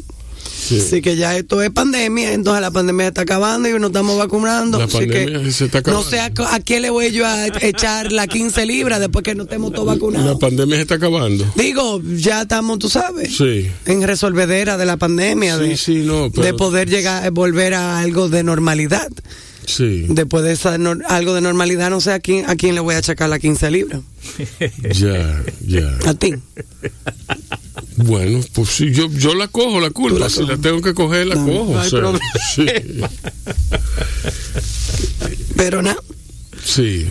Sí. Así que ya esto es pandemia, entonces la pandemia se está acabando y nos estamos vacunando. La así que se está acabando. No sé a, a quién le voy yo a echar las 15 libras después que no estemos todos La vacunados. pandemia se está acabando. Digo, ya estamos, tú sabes, Sí. en resolvedera de la pandemia, Sí, de, sí, no, pero- de poder llegar, volver a algo de normalidad. Sí. Después de esa algo de normalidad, no sé a quién, a quién le voy a achacar las 15 libras. [LAUGHS] Ya, ya. A ti. Bueno, pues sí, yo, yo la cojo la culpa. la si la tengo que coger, la No, cojo. no hay o sea, problema. sí, [LAUGHS] Pero nada. sí.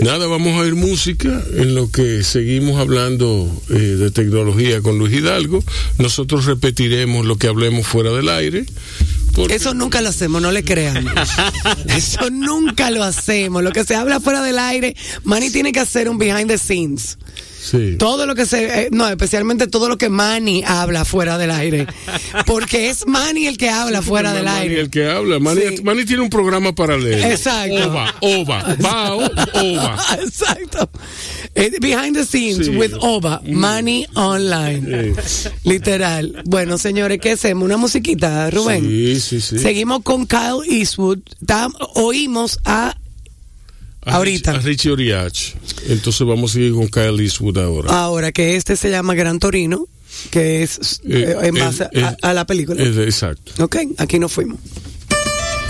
Nada, vamos a oír música en lo que seguimos hablando eh, de tecnología con Luis Hidalgo. Nosotros repetiremos lo que hablemos fuera del aire. Porque- Eso nunca lo hacemos, no le crean. [LAUGHS] Eso nunca lo hacemos. Lo que se habla fuera del aire, Manny tiene que hacer un behind the scenes. Sí. Todo lo que se, eh, no, especialmente todo lo que Manny habla fuera del aire. Porque es Manny el que habla fuera del Manny aire. el que habla. Manny, Sí. Manny tiene un programa paralelo. Exacto. Ova, ova, bao, ova. [LAUGHS] Exacto. Eh, Behind the scenes Sí. with Oba, Money Online. Literal. Bueno, señores, ¿qué hacemos? Una musiquita, Rubén. Sí, sí, sí. Seguimos con Kyle Eastwood. Tam- oímos a A ahorita. Rich- A Richie Oriach. Entonces vamos a seguir con Kyle Eastwood ahora. ahora que este se llama Gran Torino, que es Eh, eh, en base eh, a, a la película. Exacto. ok, aquí nos fuimos.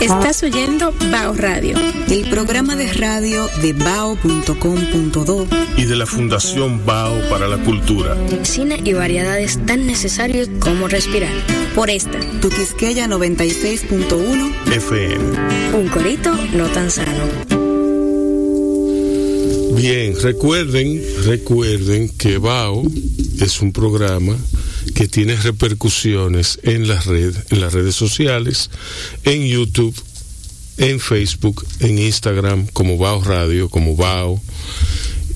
Estás oyendo Bao Radio. El programa de radio de bao.com.do Y de la Fundación Bao para la Cultura. Cine y variedades tan necesarios como respirar. Por esta, Tu Quisqueya 96.1 FM. un corito no tan sano. Bien, recuerden, recuerden que BAO es un programa que tiene repercusiones en las redes, en las redes sociales, en YouTube, en Facebook, en Instagram, como BAO Radio, como BAO.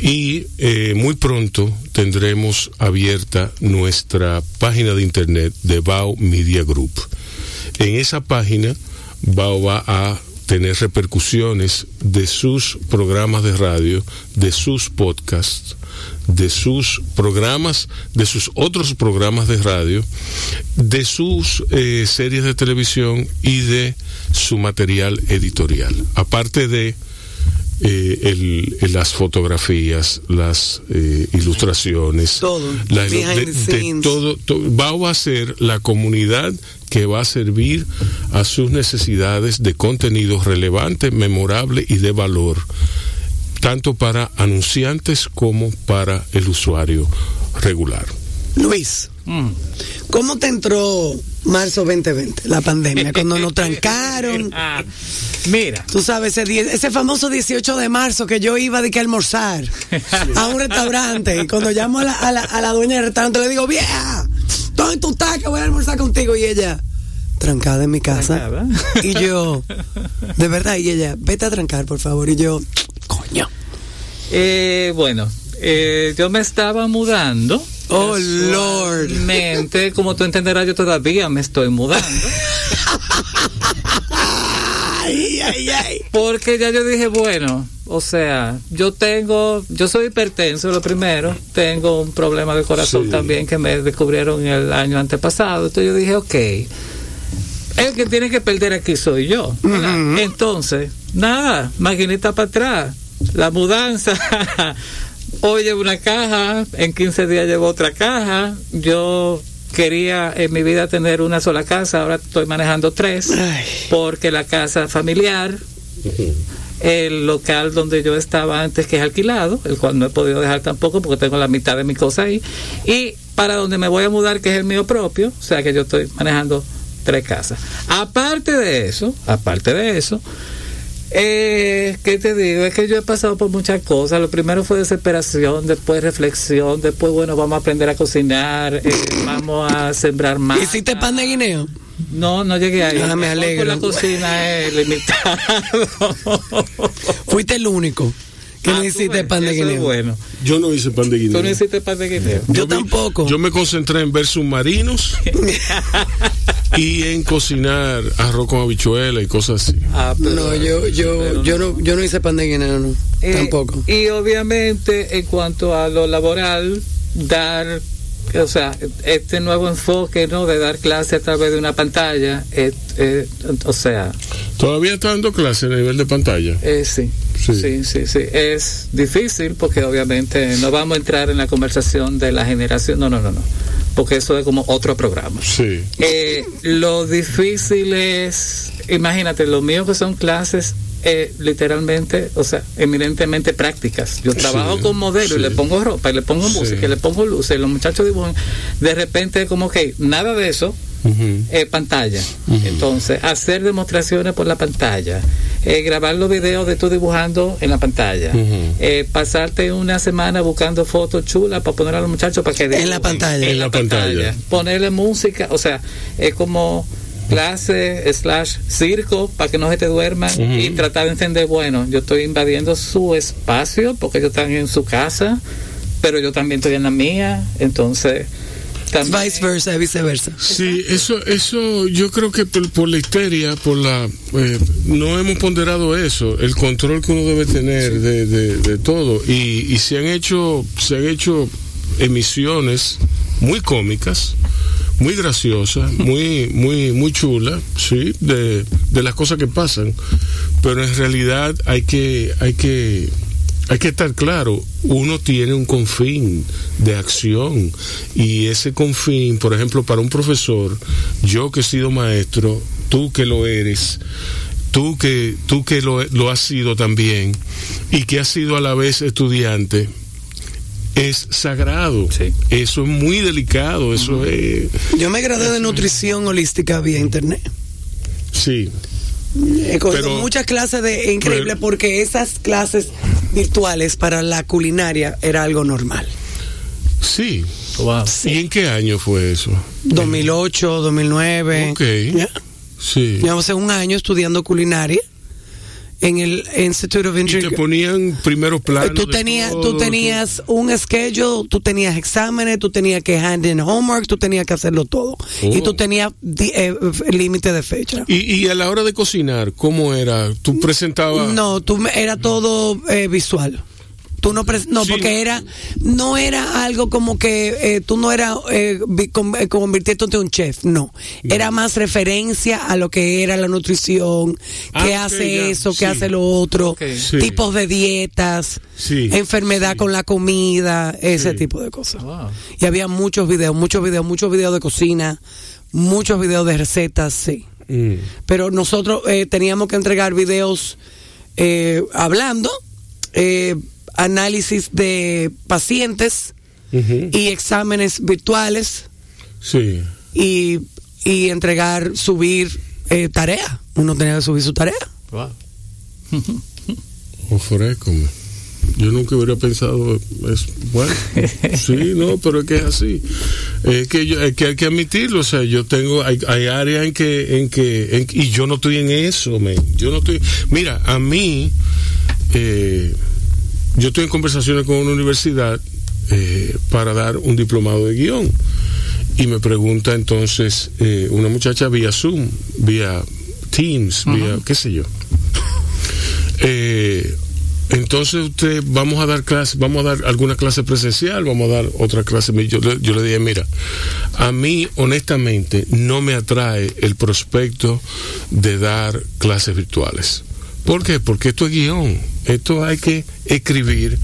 Y eh, muy pronto tendremos abierta nuestra página de internet de BAO Media Group. En esa página, BAO va a tener repercusiones de sus programas de radio, de sus podcasts, de sus programas, de sus otros programas de radio, de sus eh, series de televisión y de su material editorial. Aparte de eh, el- el- las fotografías, las eh, ilustraciones, Todo. la- de- todo, to- va a ser la comunidad que va a servir a sus necesidades de contenido relevante, memorable y de valor, tanto para anunciantes como para el usuario regular. Luis, Mm. ¿cómo te entró marzo 2020, la pandemia, cuando nos [LAUGHS] trancaron? Ah, mira, Tú sabes, ese, famoso 18 de marzo que yo iba de que almorzar a un restaurante y cuando llamo a la, a la, a la dueña del restaurante le digo, vieja, ¿dónde tú estás que voy a almorzar contigo? Y ella, trancada en mi casa. Trancada. Y yo, de verdad, y ella, vete a trancar, por favor. Y yo, coño. eh, bueno, eh, yo me estaba mudando. Oh, Lord. Mente, como tú entenderás, yo todavía me estoy mudando. [LAUGHS] Ay, ay, ay. Porque ya yo dije, bueno, o sea, yo tengo, yo soy hipertenso, lo primero, tengo un problema de corazón Sí. también que me descubrieron el año antepasado. Entonces yo dije, ok, el que tiene que perder aquí soy yo. Entonces, nada, maquinita para atrás, la mudanza. [LAUGHS] Hoy llevo una caja, en 15 días llevo otra caja. Yo quería en mi vida tener una sola casa, ahora estoy manejando tres, Ay. porque la casa familiar, el local donde yo estaba antes que es alquilado, el cual no he podido dejar tampoco porque tengo la mitad de mi cosa ahí, y para donde me voy a mudar, que es el mío propio, o sea que yo estoy manejando tres casas. Aparte de eso, aparte de eso, eh, ¿Qué te digo? Es que yo he pasado por muchas cosas. Lo primero fue desesperación, después reflexión, después, bueno, vamos a aprender a cocinar, eh, vamos a sembrar más. ¿Hiciste pan de guineo? No, no llegué ahí. Ah, me alegro. La cocina es limitada. [LAUGHS] Fuiste el único que Ah, no hiciste ves, pan de eso es guineo. bueno. Yo no hice pan de guineo. Tú no hiciste pan de guineo. Yo tampoco. Yo me concentré en ver submarinos [LAUGHS] [LAUGHS] y en cocinar arroz con habichuela y cosas así. Ah, pero- No, yo, yo, pero yo no, yo no hice pan de guineo, no. Eh, Tampoco. Y obviamente en cuanto a lo laboral, dar, o sea, este nuevo enfoque, ¿no? De dar clase a través de una pantalla, eh, eh, o sea, Todavía está dando clase a nivel de pantalla. eh, sí. Sí. Sí. sí, sí, Es difícil porque obviamente no vamos a entrar en la conversación de la generación. No, no, no, no. Porque eso es como otro programa. Sí. Eh, lo difícil es, imagínate, lo mío que son clases eh, literalmente, o sea, eminentemente prácticas. Yo trabajo Sí, con modelo y le pongo ropa y le pongo Sí. música y le pongo luces y los muchachos dibujan. De repente, como que nada de eso, Eh, pantalla. Entonces, hacer demostraciones por la pantalla, eh, grabar los videos de tú dibujando en la pantalla, eh, pasarte una semana buscando fotos chulas para poner a los muchachos para que la dibujen. pantalla. En la pantalla. Ponerle música, o sea, es como clase slash circo para que no se te duerman y tratar de entender, bueno, yo estoy invadiendo su espacio porque ellos están en su casa, pero yo también estoy en la mía, entonces... también- Viceversa, viceversa. Sí, eso, eso, yo creo que por, por la histeria, por la, eh, no hemos ponderado eso, el control que uno debe tener de, de, de todo, y, y se han hecho, se han hecho emisiones muy cómicas, muy graciosas, muy, muy, muy chulas, sí, de, de las cosas que pasan, pero en realidad hay que, hay que hay que estar claro, uno tiene un confín de acción y ese confín, por ejemplo, para un profesor, yo que he sido maestro, tú que lo eres, tú que tú que lo, lo has sido también y que has sido a la vez estudiante, es sagrado. Sí. Eso es muy delicado, eso es Yo me gradué de nutrición holística vía internet. sí. He cogido Pero- muchas clases de increíble pero- porque esas clases virtuales para la culinaria era algo normal. Sí. Wow. ¿Y en qué año fue eso? 2008, 2009. Ok. Ya. Sí. Llevamos un año estudiando culinaria en el Institute of Y te Engineering. ponían primeros planos. Tú tenías, todo, tú tenías un schedule, tú tenías exámenes, tú tenías que hand in homework, tú tenías que hacerlo todo. Oh. Y tú tenías di- eh, límite de fecha. Y, y a la hora de cocinar, ¿cómo era? ¿Tú presentabas? No, tú era todo eh, visual. Tú no, pres- no, Sí. porque era, no era algo como que eh, tú no eras eh, eh, convirtiéndote en un chef, no. Era más referencia a lo que era la nutrición, Ah, qué hace eso, sí. qué hace lo otro. Sí. tipos de dietas, Sí, enfermedad sí. con la comida, ese Sí. tipo de cosas. Wow. Y había muchos videos, muchos videos, muchos videos de cocina, muchos videos de recetas, sí Mm. pero nosotros eh, teníamos que entregar videos eh, hablando, eh, análisis de pacientes y exámenes virtuales Sí. y, y entregar, subir eh, tarea. Uno tenía que subir su tarea. Wow. Ofrécome. Yo nunca hubiera pensado, es bueno, [LAUGHS] sí, no, pero es que es así. Es que, yo, es que hay que admitirlo, o sea, yo tengo, hay, hay áreas en que, en que, en- y yo no estoy en eso, men. Yo no estoy, mira, a mí, eh, yo estoy en conversaciones con una universidad eh, para dar un diplomado de guion. Y me pregunta entonces eh, una muchacha vía Zoom, vía Teams, vía qué sé yo. Eh, entonces usted vamos a dar clase, vamos a dar alguna clase presencial, vamos a dar otra clase. Yo, le- yo le dije, mira, a mí honestamente no me atrae el prospecto de dar clases virtuales. ¿Por qué? Porque esto es guion. Esto hay que escribir,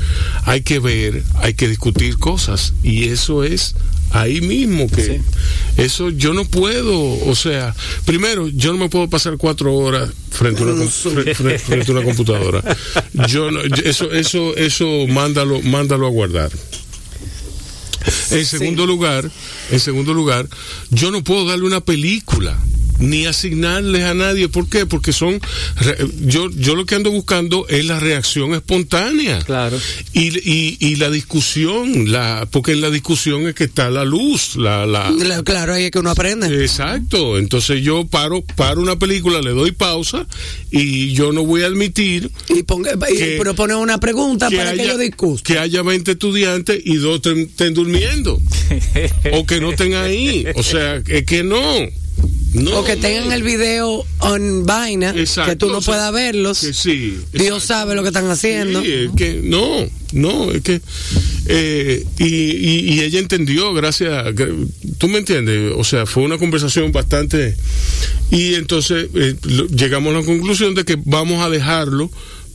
hay que ver, hay que discutir cosas. Y eso es ahí mismo que eso yo no puedo, o sea, primero yo no me puedo pasar cuatro horas frente a una, com- fre- fre- frente a una computadora. Yo no, yo- eso eso eso mándalo mándalo a guardar. En segundo lugar, en segundo lugar, yo no puedo darle una película ni asignarles a nadie. ¿Por qué? Porque son. Yo, yo lo que ando buscando es la reacción espontánea. Claro. Y, y, y la discusión, la, porque en la discusión es que está la luz. La, la, La- claro, ahí es que uno aprende. Exacto. Entonces yo paro, paro una película, le doy pausa y yo no voy a admitir Y, ponga, y que- propone una pregunta para que yo discuta. que haya 20 estudiantes y dos estén, estén durmiendo. [LAUGHS] o que no estén ahí. O sea, es que no. No, o que tengan no. el video on vaina, Exacto, que tú no o sea, puedas verlos. que sí, Dios exacto. sabe lo que están haciendo. Sí, es que no, no, es que. eh, y, y- y ella entendió, gracias. gr- ¿Tú me entiendes? O sea, fue una conversación bastante. Y entonces eh, lo- llegamos a la conclusión de que vamos a dejarlo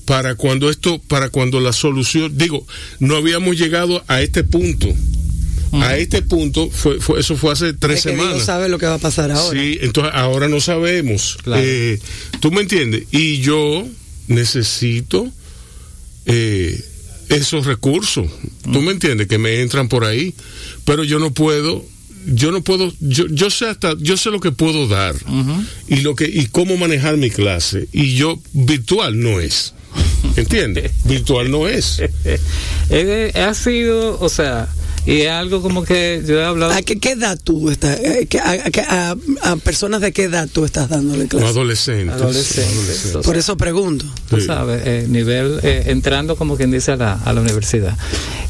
para cuando esto, para cuando la solución. Digo, no habíamos llegado a este punto. A este punto, fue, fue, eso fue hace tres Es que semanas. Dios sabe lo que va a pasar ahora. Sí, entonces ahora no sabemos. Claro. Eh, ¿Tú me entiendes? Y yo necesito eh, esos recursos. ¿Tú me entiendes? Que me entran por ahí. Pero yo no puedo. Yo no puedo, yo, yo sé hasta, yo sé lo que puedo dar y lo que y cómo manejar mi clase y yo virtual no es, [LAUGHS] ¿entiendes? virtual no es. [LAUGHS] Ha sido, o sea, y es algo como que yo he hablado. ¿A qué, qué edad tú estás? a, a- que- a- a personas de qué edad tú estás dándole No clase? adolescentes. Adolescentes, o Por eso pregunto. tú Sí. sabes, eh, nivel, eh, entrando como quien dice a la, a la universidad.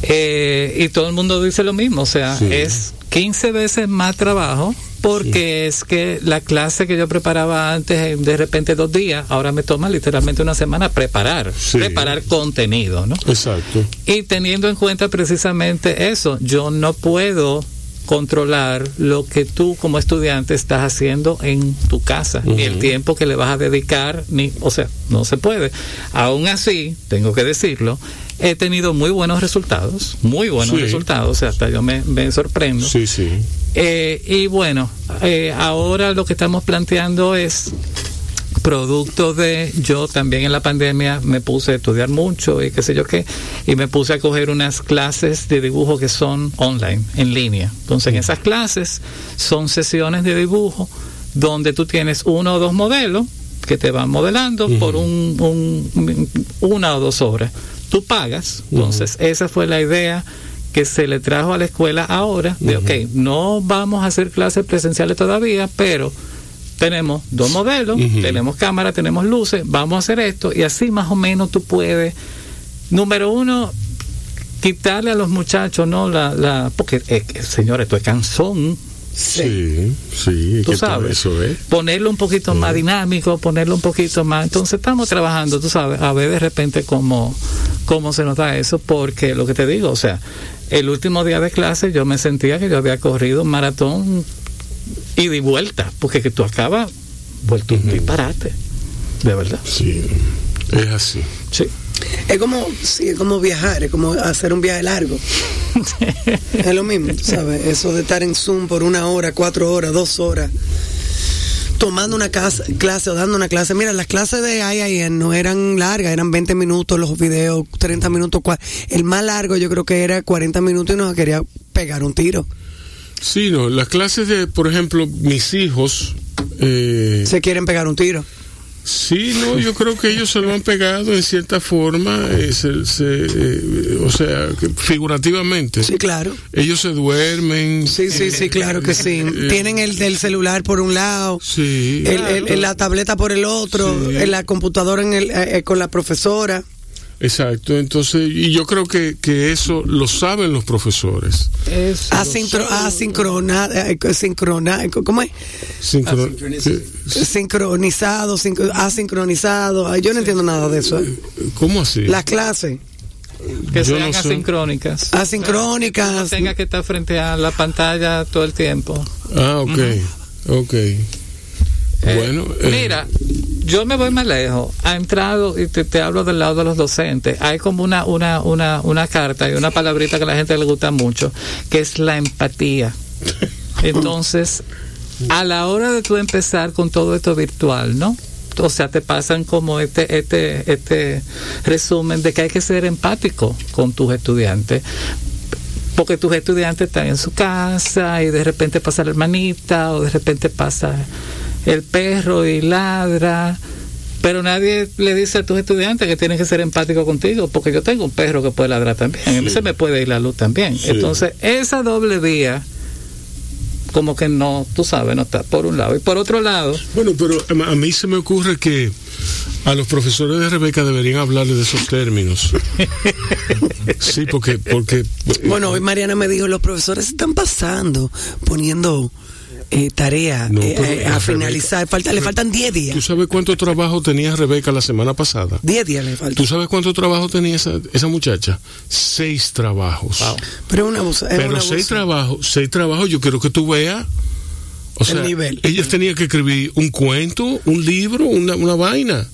Eh, y todo el mundo dice lo mismo, o sea, Sí. es 15 veces más trabajo porque es que la clase que yo preparaba antes, eh, de repente dos días, ahora me toma literalmente una semana preparar, Sí. preparar contenido, ¿no? Exacto. Y teniendo en cuenta precisamente eso, yo no puedo controlar lo que tú como estudiante estás haciendo en tu casa, ni el tiempo que le vas a dedicar, ni, o sea, no se puede. Aún así, tengo que decirlo, he tenido muy buenos resultados, muy buenos Sí. resultados, o sea, hasta yo me, me sorprendo. Sí, sí. Eh, y bueno, eh, ahora lo que estamos planteando es producto de yo también en la pandemia me puse a estudiar mucho y qué sé yo qué, y me puse a coger unas clases de dibujo que son online, en línea. Entonces en esas clases son sesiones de dibujo donde tú tienes uno o dos modelos que te van modelando por un, un- una o dos horas. Tú pagas, entonces esa fue la idea que se le trajo a la escuela ahora, de ok, no vamos a hacer clases presenciales todavía, pero tenemos dos modelos, tenemos cámara, tenemos luces, vamos a hacer esto y así más o menos tú puedes, número uno, quitarle a los muchachos, ¿no? La, la, porque, eh, señores, esto es canzón, Sí, sí, tú sabes, eso es. ponerlo un poquito más dinámico, ponerlo un poquito más. Entonces estamos trabajando, tú sabes, a ver de repente cómo, cómo se nos da eso, porque lo que te digo, o sea, el último día de clase yo me sentía que yo había corrido un maratón y vuelta, porque que tú acabas vuelto un disparate, de verdad. Sí, es así. Sí. Es como, sí, es como viajar, es como hacer un viaje largo. [LAUGHS] es lo mismo, ¿sabes? Eso de estar en Zoom por una hora, cuatro horas, dos horas, tomando una casa- clase o dando una clase. Mira, las clases de IIN no eran largas, eran 20 minutos los videos, 30 minutos. cua- El más largo yo creo que era 40 minutos y nos quería pegar un tiro. Sí, no, las clases de, por ejemplo, mis hijos, eh, Se quieren pegar un tiro. Sí, no, yo creo que ellos se lo han pegado en cierta forma, eh, se- se, eh, o sea, que figurativamente. Sí, claro. Ellos se duermen. Sí, sí, sí, claro que sí. Eh, Tienen el del celular por un lado. Sí. el, el- el- la tableta por el otro, Sí. la computadora en el, eh, con la profesora. Exacto, entonces, y yo creo que, que eso lo saben los profesores. Eso. Asincro, asincrona, eh, sincrona, ¿cómo es? Sincro- que- Sincronizado, sincro- asincronizado. Ay, yo no entiendo nada de eso. eh. ¿Cómo así? Las clases, que yo sean no sé. asincrónicas. asincrónicas. No tenga que estar frente a la pantalla todo el tiempo. Ah, ok, ok. Eh, bueno, eh, mira, yo me voy más lejos. Ha entrado, y te, te hablo del lado de los docentes, hay como una, una, una, una carta y una palabrita que a la gente le gusta mucho, que es la empatía. [LAUGHS] Entonces, a la hora de tú empezar con todo esto virtual, ¿no? O sea, te pasan como este, este, este resumen de que hay que ser empático con tus estudiantes porque tus estudiantes están en su casa y de repente pasa la hermanita o de repente pasa el perro y ladra. Pero nadie le dice a tus estudiantes que tienen que ser empáticos contigo, porque yo tengo un perro que puede ladrar también. A mí se me puede ir la luz también. Entonces, esa doble vía, como que no, tú sabes, no está por un lado. Y por otro lado. Bueno, pero a mí se me ocurre que a los profesores de Rebeca deberían hablarle de esos términos. [LAUGHS] sí, porque, porque. Bueno, hoy Mariana me dijo, los profesores están pasando, poniendo eh, tarea eh, eh, a finalizar. Falta, le faltan 10 días. ¿Tú sabes cuánto trabajo tenía Rebeca la semana pasada? 10 días le faltan. ¿Tú sabes cuánto trabajo tenía esa, esa muchacha? Seis trabajos. Pero una Pero seis trabajos, seis trabajos, yo quiero que tú veas. O sea, nivel. ella tenía que escribir un cuento, un libro, una, una vaina.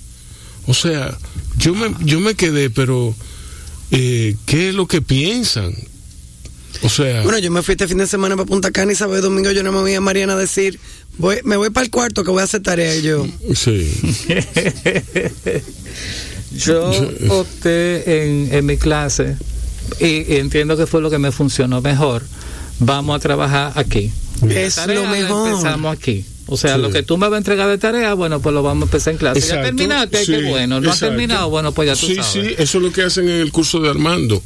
O sea, yo me, yo me quedé, pero ¿qué es lo que piensan? O sea. Bueno, yo me fui este fin de semana para Punta Cana y sábado domingo yo no me voy a Mariana a decir, voy, me voy para el cuarto que voy a hacer tarea y yo. Sí. [LAUGHS] yo opté en, en mi clase y, entiendo que fue lo que me funcionó mejor. Vamos a trabajar aquí. Es lo mejor. Empezamos aquí. O sea, lo que tú me vas a entregar de tarea, bueno, pues lo vamos a empezar en clase. ya terminaste, qué bueno. No has terminado, bueno, pues ya tú sí, sabes. Sí, sí, eso es lo que hacen en el curso de Armando.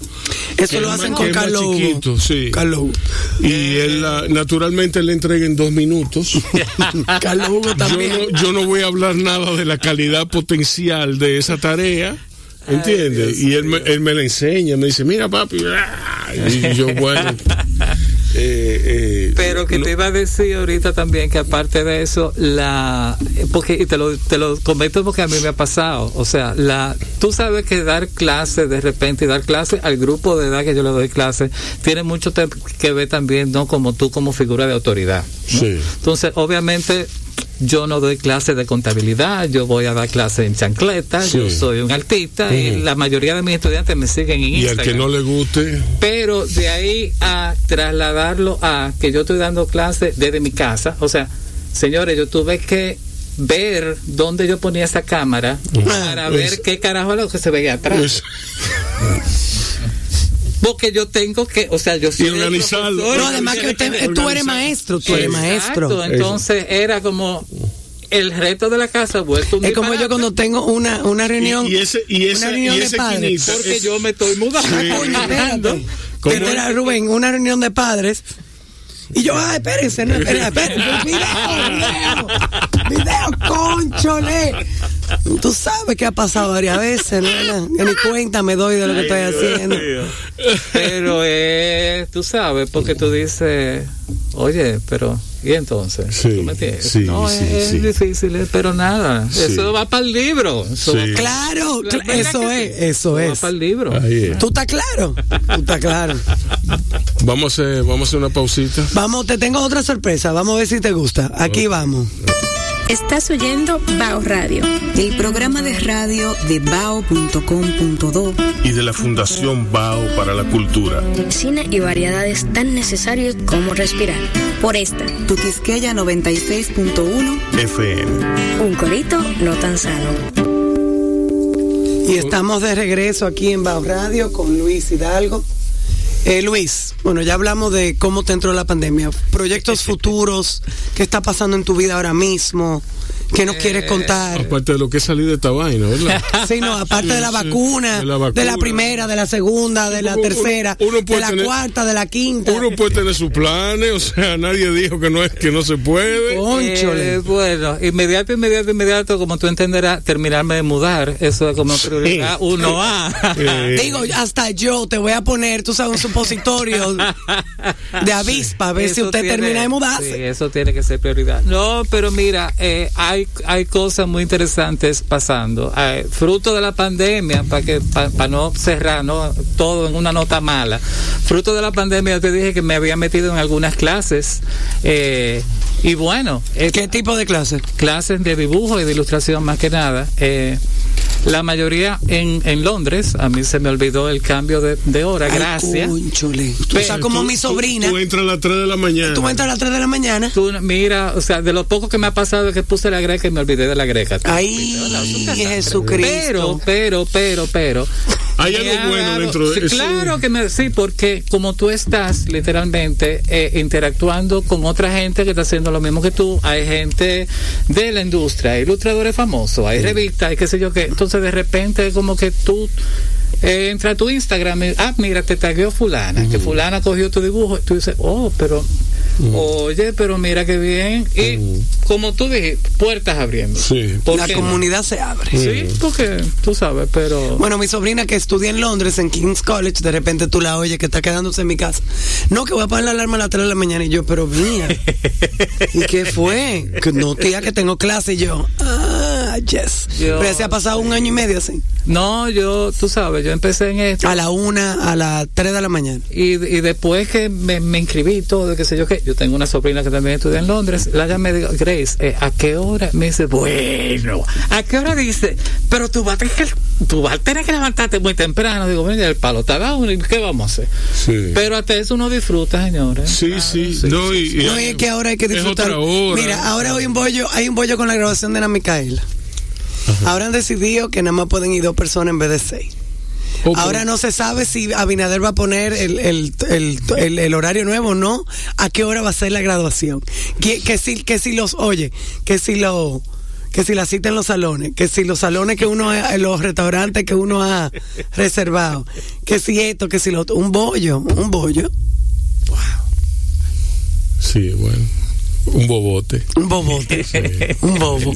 Eso lo hacen con Carlos. chiquito, sí. Carlos. Y él naturalmente le entrega en dos minutos. Carlos Hugo también. Yo no, yo no voy a hablar nada de la calidad potencial de esa tarea. ¿Entiendes? Y él me, él me la enseña, me dice, mira papi, y yo, bueno, [LAUGHS] eh, eh, Pero que te iba a decir ahorita también que aparte de eso, la porque y te lo, te lo comento porque a mí me ha pasado, o sea, la tú sabes que dar clase de repente y dar clase al grupo de edad que yo le doy clase tiene mucho que ver también, ¿no? Como tú como figura de autoridad. Entonces, obviamente yo no doy clase de contabilidad, yo voy a dar clase en chancleta, yo soy un artista y la mayoría de mis estudiantes me siguen en Instagram. Y al que no le guste. Pero de ahí a trasladarlo a que yo estoy dando clase desde mi casa, o sea, señores, yo tuve que ver dónde yo ponía esa cámara para ver qué carajo es lo que se veía atrás. Porque yo tengo que, o sea, yo soy organizarlo. No, además que tú eres maestro, tú eres maestro. Entonces era como el reto de la casa vuelto un Es como yo cuando tengo una, una reunión, y, ese, y ese, una reunión y de ese padres. porque yo me estoy mudando. Pero era Rubén, una reunión de padres. Y yo, ay, espérense, no, espérense, espérense, video, video, video, conchole. Tú sabes que ha pasado varias veces, ¿no? Que ni cuenta me doy de lo que estoy haciendo. Pero eh, tú sabes, porque tú dices, oye, pero ¿y entonces? Sí, ¿Tú me sí, no, sí, es, sí. difícil, pero nada. Eso va para el libro. Eso va- Claro, cl- eso es, sí. eso va es. para el libro. Ahí es. ¿Tú estás claro? Tú estás claro. Vamos a hacer, vamos a hacer una pausita. Vamos, te tengo otra sorpresa. Vamos a ver si te gusta. Aquí vamos. Estás oyendo Bao Radio. El programa de radio de bao.com.do Y de la Fundación Bao para la Cultura. Cine y variedades tan necesarios como respirar. Por esta, Tu Quisqueya 96.1 FM. un corito no tan sano. Y estamos de regreso aquí en Bao Radio con Luis Hidalgo. Eh, Luis, bueno, ya hablamos de cómo te entró la pandemia, proyectos [LAUGHS] futuros, qué está pasando en tu vida ahora mismo, qué nos quieres contar. Aparte de lo que es salir de esta vaina, ¿verdad? [LAUGHS] Sí, no, aparte de la Sí, vacuna, de la de la vacuna. primera, de la segunda, de la Uno- tercera, uno de la tener- cuarta, de la quinta. Uno puede tener sus planes, o sea, nadie dijo que no es que no se puede. Eh, bueno, inmediato, inmediato, inmediato, como tú entenderás, terminarme de mudar, eso es como prioridad [LAUGHS] uno A. Eh, Digo, hasta yo te voy a poner, tú sabes, un supositorio de avispa, a ver si usted tiene- termina de Sí, mudarse. eso tiene que ser prioridad. No, pero mira, eh, hay, hay cosas muy interesantes pasando. Eh, fruto de la pandemia, para que para no cerrar ¿no? todo en una nota mala. Fruto de la pandemia, yo te dije que me había metido en algunas clases. eh, y bueno, eh, ¿Qué tipo de clase? clases de dibujo y de ilustración más que nada. Eh, la mayoría en, en Londres, a mí se me olvidó el cambio de, de hora, Ay, gracias. cónchole. Tú o estás sea, como tú- mi tú- sobrina. Tú, entras a las 3 de la mañana. Tú entras a las 3 de la mañana. Tú, mira, o sea, de lo poco que me ha pasado es que puse la y me olvidé de la greca. Ay, Jesucristo. Pero, pero, pero, pero, Hay algo ha bueno dado- dentro de sí, eso. Claro que me, sí, porque como tú estás literalmente eh, interactuando con otra gente que está haciendo lo mismo que tú, hay gente de la industria, hay ilustradores famosos, hay revistas, hay qué sé yo qué. Entonces de repente como que tú eh, entra a tu Instagram y, ah, mira, te tagueó fulana, que fulana cogió tu dibujo, y tú dices, oh, pero, oye, pero mira qué bien. Y como tú dijiste, puertas abriendo. Sí. ¿Por La no? comunidad se abre. Sí, porque tú sabes, pero... Bueno, mi sobrina que estudia en Londres, en King's College, de repente tú la oyes que está quedándose en mi casa. No, que voy a poner la alarma a las 3 de la mañana. Y yo, pero mía. ¿Y qué fue? Que no, tía, que tengo clase. Y yo, ah, yes. Yo- pero ya se ha pasado un año y medio así. No, yo, tú sabes, yo empecé en esto. A la una, a las 3 de la mañana. Y, y después que me, me inscribí y todo, qué sé yo qué, yo tengo una sobrina que también estudia en Londres, la llama y me digo, Grace, eh, ¿a qué hora? Me dice, bueno, ¿a qué hora dice? Pero tú vas a tener que, tú vas a tener que levantarte muy temprano. Digo, ya el palo está dado, ¿y qué vamos a hacer? Sí. Pero hasta eso uno disfruta, señores. Sí, Claro, sí, no, y, y- No, y es que ahora hay que es disfrutar. otra hora. Mira, ahora hay un bollo, hay un bollo con la grabación de Ana Micaela. Ahora han decidido que nada más pueden ir dos personas en vez de seis. Ahora no se sabe si Abinader va a poner el, el, el, el- horario nuevo o no. ¿A qué hora va a ser la graduación? Que, que si, que si los, oye, que si lo, que si la cita en los salones, que si los salones que uno, ha- los restaurantes que uno ha reservado, que si esto, que si lo otro, un bollo, un bollo, Sí, bueno. Un bobote. un bobote, [LAUGHS] un bobo.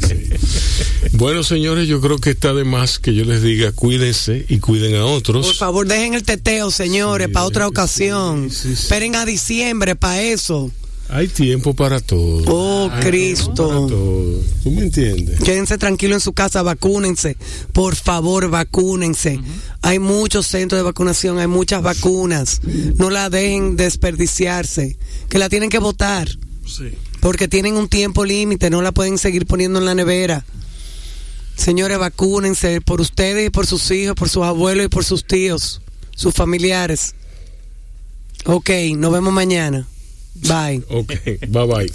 Bueno, señores, yo creo que está de más que yo les diga cuídense y cuiden a otros. Por favor, dejen el teteo, señores, Sí, para otra ocasión. Esperen a diciembre para eso. Hay tiempo para todo. Oh, Hay tiempo para Cristo. todo. ¿Tú me entiendes? Quédense tranquilos en su casa, vacúnense. Por favor, vacúnense. Hay muchos centros de vacunación, hay muchas vacunas. No la dejen desperdiciarse. Que la tienen que votar. Sí. Porque tienen un tiempo límite, no la pueden seguir poniendo en la nevera. Señores, vacúnense por ustedes y por sus hijos, por sus abuelos y por sus tíos, sus familiares. Ok, nos vemos mañana. Bye. Ok, bye bye.